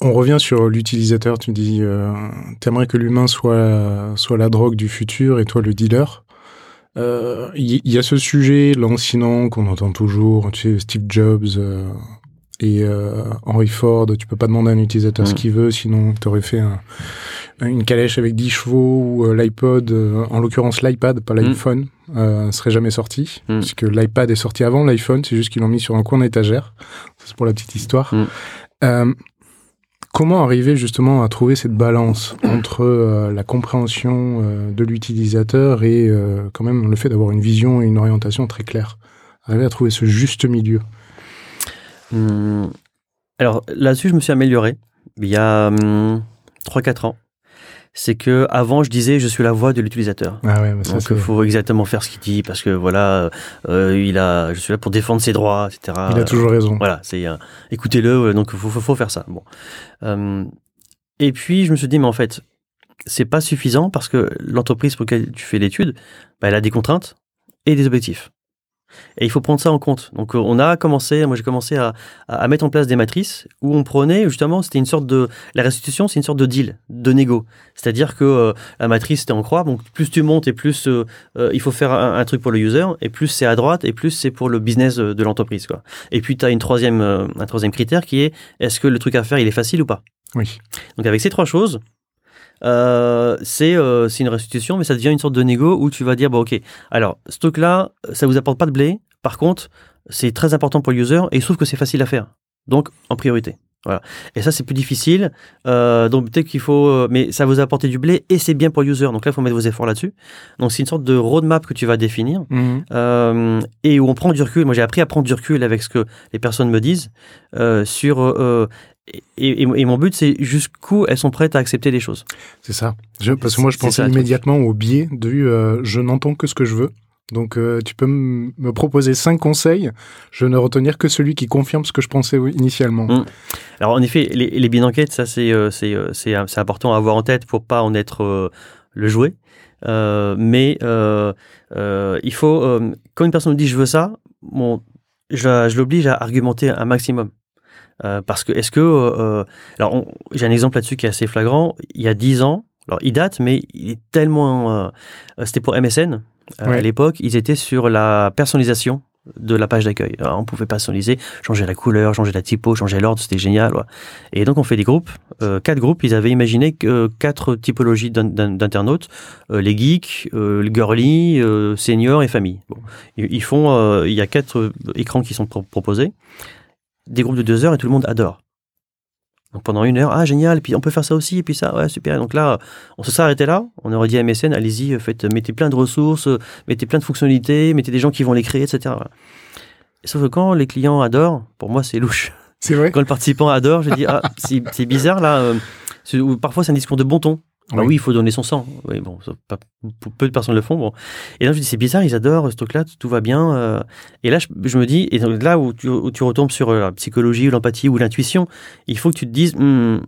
on revient sur l'utilisateur. Tu dis, euh, t'aimerais que l'humain soit, soit la drogue du futur et toi le dealer. Il euh, y, a ce sujet lancinant qu'on entend toujours, tu sais, Steve Jobs euh, et euh, Henry Ford. Tu peux pas demander à un utilisateur ce mm. qu'il veut, sinon t'aurais fait une calèche avec 10 chevaux ou l'iPod, en l'occurrence l'iPad, pas mm. l'iPhone, euh, serait jamais sorti, mm. puisque l'iPad est sorti avant l'iPhone, c'est juste qu'ils l'ont mis sur un coin d'étagère. C'est pour la petite histoire. Comment arriver justement à trouver cette balance entre euh, la compréhension euh, de l'utilisateur et euh, quand même le fait d'avoir une vision et une orientation très claire? Arriver à trouver ce juste milieu. Hum, Alors là-dessus, je me suis amélioré il y a 3-4 hum, ans c'est que avant je disais je suis la voix de l'utilisateur. Ah ouais, Donc il faut exactement faire ce qu'il dit parce que voilà, euh, il a, je suis là pour défendre ses droits, etc. Il a toujours raison. Voilà, c'est euh, écoutez-le, donc il faut, faut, faire ça. Bon. Euh, et puis je me suis dit mais en fait c'est pas suffisant parce que l'entreprise pour laquelle tu fais l'étude, bah, elle a des contraintes et des objectifs. Et il faut prendre ça en compte. Donc euh, on a commencé, moi j'ai commencé à, à, mettre en place des matrices où on prenait justement, c'était une sorte de, la restitution c'est une sorte de deal, de négo. C'est-à-dire que euh, la matrice c'était en croix, donc plus tu montes et plus euh, il faut faire un, truc pour le user, et plus c'est à droite et plus c'est pour le business de, l'entreprise. Quoi. Et puis tu as une troisième, un troisième critère qui est est-ce que le truc à faire il est facile ou pas? Oui. Donc avec ces trois choses, euh, c'est euh, une restitution, mais ça devient une sorte de négo où tu vas dire, bon ok, alors ce truc-là, ça vous apporte pas de blé, par contre, c'est très important pour le user et il se trouve que c'est facile à faire. Donc, en priorité. Voilà. Et ça, c'est plus difficile. Euh, donc, peut-être qu'il faut. Mais ça vous a apporté du blé et c'est bien pour le user. Donc là, il faut mettre vos efforts là-dessus. Donc, c'est une sorte de roadmap que tu vas définir mhm. euh, et où on prend du recul. Moi, j'ai appris à prendre du recul avec ce que les personnes me disent euh, sur. Euh, et, et, mon but, c'est jusqu'où elles sont prêtes à accepter des choses. C'est ça. Je, parce que moi, je pensais immédiatement au biais de je n'entends que ce que je veux. Donc euh, tu peux me proposer cinq conseils, je ne retenir que celui qui confirme ce que je pensais initialement. Mmh. Alors en effet, les, les d'enquête, ça c'est euh, euh, c'est important à avoir en tête pour pas en être le jouet. mais il faut quand une personne me dit je veux ça, bon, je, je l'oblige à argumenter un maximum. Parce que est-ce que alors j'ai un exemple là-dessus qui est assez flagrant. Il y a dix ans, alors il date, mais il est tellement c'était pour MSN. Euh, à l'époque, ils étaient sur la personnalisation de la page d'accueil. On pouvait personnaliser, changer la couleur, changer la typo, changer l'ordre, c'était génial. Et donc on fait des groupes, euh, quatre groupes. Ils avaient imaginé que quatre typologies d'internautes euh, les geeks, les girly, seniors et famille. Bon. Ils font, il y a quatre écrans qui sont proposés, des groupes de deux heures et tout le monde adore. Donc pendant une heure, ah génial, puis on peut faire ça aussi, et puis ça, ouais, super. donc là, on se serait arrêté là, on aurait dit à MSN, allez-y, faites, mettez plein de ressources, mettez plein de fonctionnalités, mettez des gens qui vont les créer, etc. Sauf que quand les clients adorent, pour moi, c'est louche. C'est vrai. Quand le participant adore, je dis, ah, c'est bizarre là. Euh, parfois, c'est un discours de bon ton. Bah oui. il faut donner son sang. Oui, bon, peu de personnes le font. Bon. Et là, je dis, c'est bizarre, ils adorent ce truc-là, tout va bien. Euh. Et là, je, me dis, et donc là où tu, retombes sur euh, la psychologie ou l'empathie ou l'intuition, il faut que tu te dises, hmm,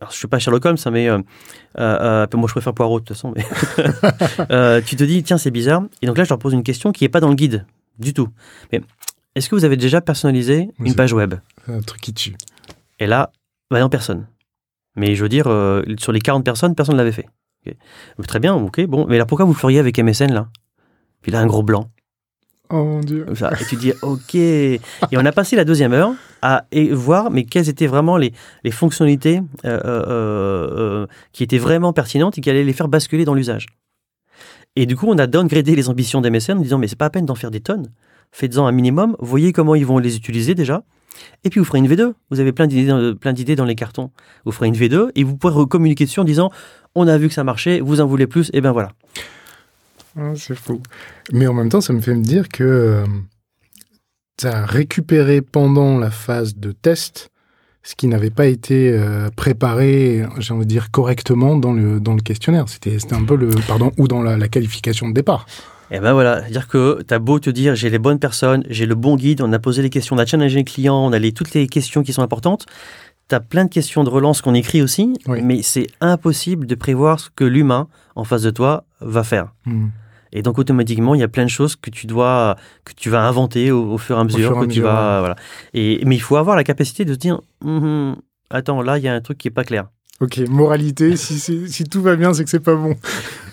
alors je suis pas Sherlock Holmes, hein, mais euh, moi je préfère Poirot de toute façon. Mais tu te dis, tiens, c'est bizarre. Et donc là, je leur pose une question qui n'est pas dans le guide du tout. Mais est-ce que vous avez déjà personnalisé une page web? Un truc qui tue. Et là, bah non, personne. Mais je veux dire, euh, sur les 40 personnes, personne ne l'avait fait. Très bien, ok, bon. Mais alors pourquoi vous le feriez avec MSN là? Puis là, un gros blanc. Oh mon dieu. et tu dis, ok. Et on a passé la deuxième heure à voir, mais quelles étaient vraiment les, fonctionnalités qui étaient vraiment pertinentes et qui allaient les faire basculer dans l'usage. Et du coup, on a downgradé les ambitions d'MSN en disant, mais c'est pas à peine d'en faire des tonnes. Faites-en un minimum, voyez comment ils vont les utiliser déjà. Et puis vous ferez une V2. Vous avez plein d'idées, dans, plein d'idées dans les cartons. Vous ferez une V2 et vous pourrez communiquer dessus en disant on a vu que ça marchait, vous en voulez plus, et ben voilà. Ah, c'est fou. Mais en même temps, ça me fait me dire que euh, tu as récupéré pendant la phase de test ce qui n'avait pas été euh, préparé, j'ai envie de dire, correctement dans le, dans le questionnaire. C'était, c'était un peu le, pardon, ou dans la qualification de départ. Et eh ben voilà, c'est-à-dire que tu as beau te dire j'ai les bonnes personnes, j'ai le bon guide, on a posé les questions, on a challengé les clients, on a les, toutes les questions qui sont importantes. Tu as plein de questions de relance qu'on écrit aussi, mais c'est impossible de prévoir ce que l'humain en face de toi va faire. Hmm. Et donc automatiquement, il y a plein de choses que tu dois, que tu vas inventer au, fur et à mesure, que tu vas, voilà. Et mais il faut avoir la capacité de se dire, hum, hum, attends, là, il y a un truc qui est pas clair. Ok, moralité, si, si tout va bien, c'est que c'est pas bon.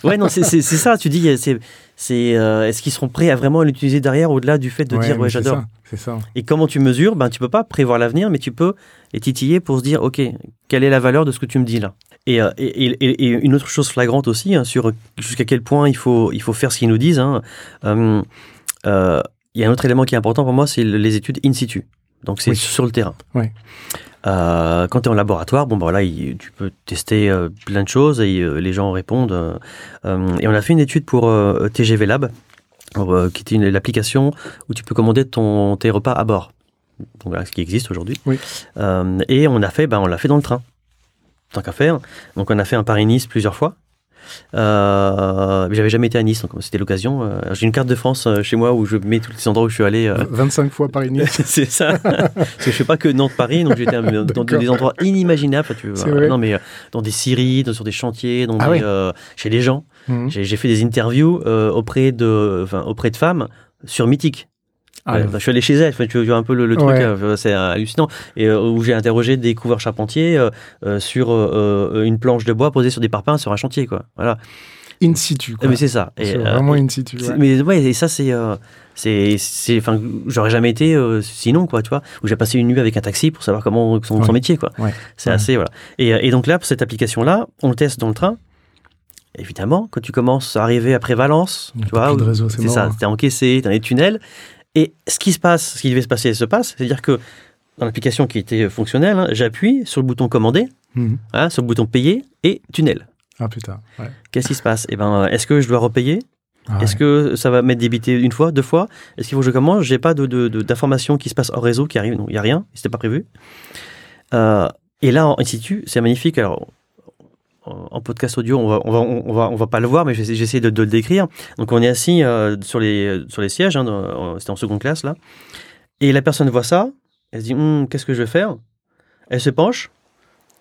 ouais, non, c'est ça. Tu dis, c'est, c'est, euh, est-ce qu'ils seront prêts à vraiment l'utiliser derrière, au-delà du fait de dire, ouais, j'adore? C'est ça. Et comment tu mesures? Ben, tu peux pas prévoir l'avenir, mais tu peux les titiller pour se dire, ok, quelle est la valeur de ce que tu me dis là? Et, euh, et, une autre chose flagrante aussi hein, sur jusqu'à quel point il faut, il faut faire ce qu'ils nous disent. Hein, euh, il y a un autre élément qui est important pour moi, c'est les études in situ. Donc c'est sur le terrain. Ouais. Euh, quand tu es en laboratoire, bon, bah, tu peux tester euh, plein de choses et euh, les gens répondent. et on a fait une étude pour TGV Lab, qui était l'application où tu peux commander ton, tes repas à bord. Donc ce qui existe aujourd'hui. et on a fait, bah, on l'a fait dans le train, tant qu'à faire. Donc on a fait un Paris-Nice plusieurs fois. Euh, j'avais jamais été à Nice, donc c'était l'occasion. Euh, j'ai une carte de France euh, chez moi où je mets tous les endroits où je suis allé. 25 fois Paris-Nice. c'est ça. Parce que je fais pas que Nantes-Paris, donc j'étais dans des endroits inimaginables. Tu non, mais dans des scieries, sur des chantiers, dans ah chez des gens. Mhm. J'ai fait des interviews auprès, de, auprès de femmes sur Mythique. Ah je suis allé chez elle, tu vois un peu le, truc, euh, c'est hallucinant. Et euh, où j'ai interrogé des couvreurs charpentiers euh, sur une planche de bois posée sur des parpaings sur un chantier, quoi. Voilà. In situ. Quoi. Mais c'est ça. Vraiment in situ. Mais ouais, et ça c'est, c'est, enfin, j'aurais jamais été sinon, quoi, tu vois. Où j'ai passé une nuit avec un taxi pour savoir comment son, son métier, quoi. C'est assez, voilà. Et, et donc là, pour cette application-là, on le teste dans le train évidemment, quand tu commences à arriver après Valence, tu vois, c'est ça, hein. t'es encaissé, dans les tunnels, et ce qui se passe, ce qui devait se passer, se passe. C'est-à-dire que dans l'application qui était fonctionnelle, hein, j'appuie sur le bouton commander, mhm. hein, sur le bouton payer et tunnel. Ah putain. Qu'est-ce qui se passe? Eh ben, est-ce que je dois repayer? Ah Est-ce que ça va m'être débité une fois, deux fois? Est-ce qu'il faut que je commence J'ai pas d'informations de, qui se passent hors réseau qui arrivent. Non, il y a rien. C'était pas prévu. Euh, et là, en situ, c'est magnifique. Alors, en podcast audio, on va, on va, on va, on va pas le voir, mais j'essaie de, de, le décrire. Donc, on est assis euh, sur, les, sur les sièges, hein, c'était en seconde classe, là. Et la personne voit ça, elle se dit, hum, qu'est-ce que je vais faire? Elle se penche,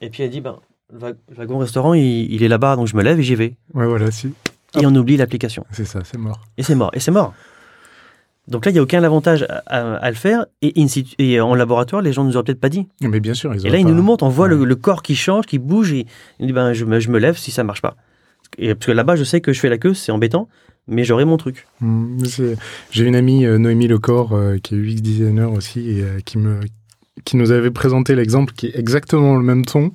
et puis elle dit, ben, le wagon restaurant, il, est là-bas, donc je me lève et j'y vais. Ouais, voilà, si. Et on oublie l'application. C'est ça, c'est mort. Et c'est mort, et c'est mort. Donc là, il n'y a aucun avantage à, le faire. Et, et, en laboratoire, les gens ne nous auraient peut-être pas dit. Mais bien sûr. Ils et là, ils nous montrent, on voit le, corps qui change, qui bouge. Et il dit, ben, je, me, je me lève si ça ne marche pas. Et, parce que là-bas, je sais que je fais la queue, c'est embêtant, mais j'aurai mon truc. Mmh, j'ai une amie, euh, Noémie Lecor, euh, qui est UX designer aussi, et euh, qui, me, qui nous avait présenté l'exemple qui est exactement le même ton.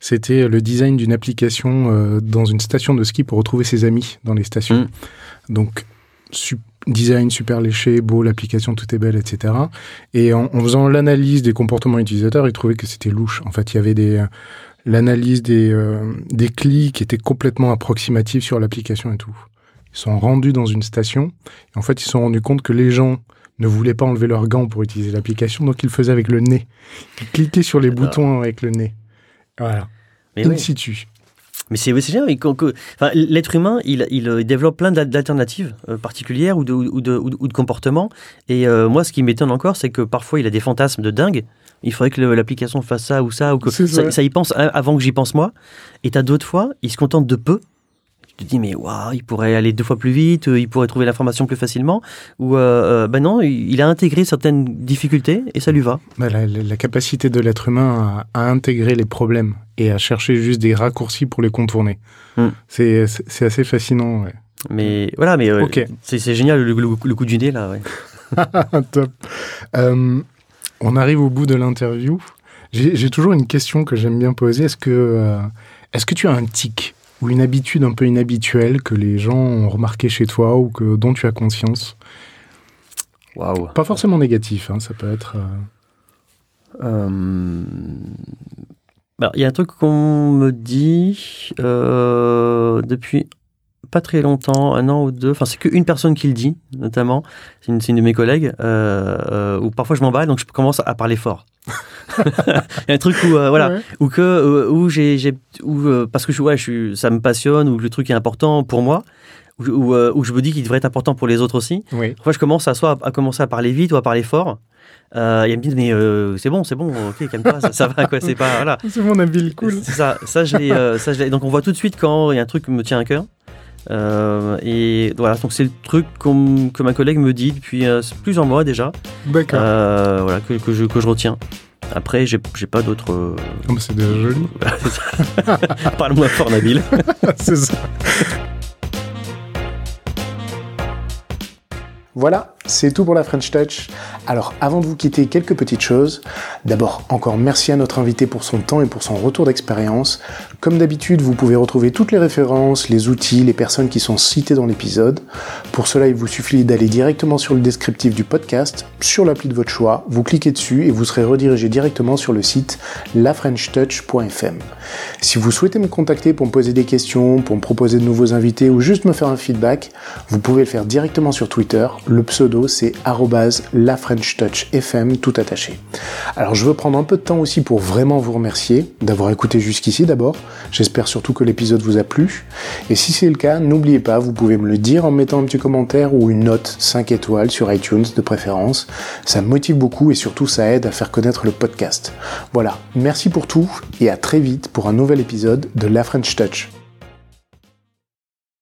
C'était le design d'une application dans une station de ski pour retrouver ses amis dans les stations. Mmh. Donc, super design super léché, beau, l'application tout est belle, etc. Et en, faisant l'analyse des comportements utilisateurs, ils trouvaient que c'était louche. En fait, il y avait des euh, l'analyse des, euh, des clics qui était complètement approximative sur l'application et tout. Ils sont rendus dans une station. Et en fait, ils se sont rendus compte que les gens ne voulaient pas enlever leurs gants pour utiliser l'application, donc ils le faisaient avec le nez. Ils cliquaient sur les boutons avec le nez. Voilà. Mais In situ. Mais c'est génial. Enfin, L'être humain, il, il, développe plein d'alternatives euh, particulières ou de, ou, de, ou de, comportements. Et euh, moi, ce qui m'étonne encore, c'est que parfois, il a des fantasmes de dingue. Il faudrait que l'application fasse ça ou ça, ou que ça, ça, y pense avant que j'y pense moi. Et t'as d'autres fois, il se contente de peu tu te dis mais waouh, il pourrait aller deux fois plus vite, euh, il pourrait trouver l'information plus facilement. Ou euh, euh, ben non, il a intégré certaines difficultés et ça lui va. Bah, la, capacité de l'être humain à, intégrer les problèmes et à chercher juste des raccourcis pour les contourner, hmm. c'est assez fascinant. Mais voilà, mais c'est génial le, coup du nez là. Top. On arrive au bout de l'interview. J'ai toujours une question que j'aime bien poser. Est-ce que, euh, est-ce que tu as un tic? Ou une habitude un peu inhabituelle que les gens ont remarqué chez toi ou que, dont tu as conscience Waouh. Pas forcément négatif, hein, ça peut être. Euh... euh bah, il y a un truc qu'on me dit euh, depuis pas très longtemps, un an ou deux. Enfin, c'est qu'une personne qui le dit, notamment. C'est une, une, de mes collègues. Euh, euh, où parfois je m'emballe, donc je commence à parler fort. Il y a un truc où euh, voilà, ou que euh, où j'ai, où parce que je, ouais, je suis, ça me passionne, ou le truc est important pour moi. Où, où, je me dis qu'il devrait être important pour les autres aussi. Oui. Parfois, je commence à soit à commencer à parler vite ou à parler fort. Euh, il me dit mais euh, c'est bon, c'est bon, ok, calme-toi, ça, ça, va quoi, c'est pas voilà. C'est mon avis cool. Ça, ça je l'ai, ça je Donc on voit tout de suite quand il y a un truc qui me tient à cœur. Euh, et voilà, donc c'est le truc que ma collègue me dit depuis euh, plusieurs mois déjà. D'accord. Euh, voilà, que, que, je, que je retiens. Après, j'ai pas d'autres. Oh, c'est déjà joli. Parle-moi fort, Nabil. c'est ça. Voilà, c'est tout pour la French Touch. Alors avant de vous quitter, quelques petites choses. D'abord, encore merci à notre invité pour son temps et pour son retour d'expérience. Comme d'habitude, vous pouvez retrouver toutes les références, les outils, les personnes qui sont citées dans l'épisode. Pour cela, il vous suffit d'aller directement sur le descriptif du podcast, sur l'appli de votre choix, vous cliquez dessus et vous serez redirigé directement sur le site lafrenchtouch.fm. Si vous souhaitez me contacter pour me poser des questions, pour me proposer de nouveaux invités ou juste me faire un feedback, vous pouvez le faire directement sur Twitter. Le pseudo c'est lafrenchtouchfm tout attaché. Alors je veux prendre un peu de temps aussi pour vraiment vous remercier d'avoir écouté jusqu'ici d'abord. J'espère surtout que l'épisode vous a plu. Et si c'est le cas, n'oubliez pas, vous pouvez me le dire en mettant un petit commentaire ou une note 5 étoiles sur iTunes de préférence. Ça me motive beaucoup et surtout ça aide à faire connaître le podcast. Voilà, merci pour tout et à très vite pour un nouvel épisode de La French Touch.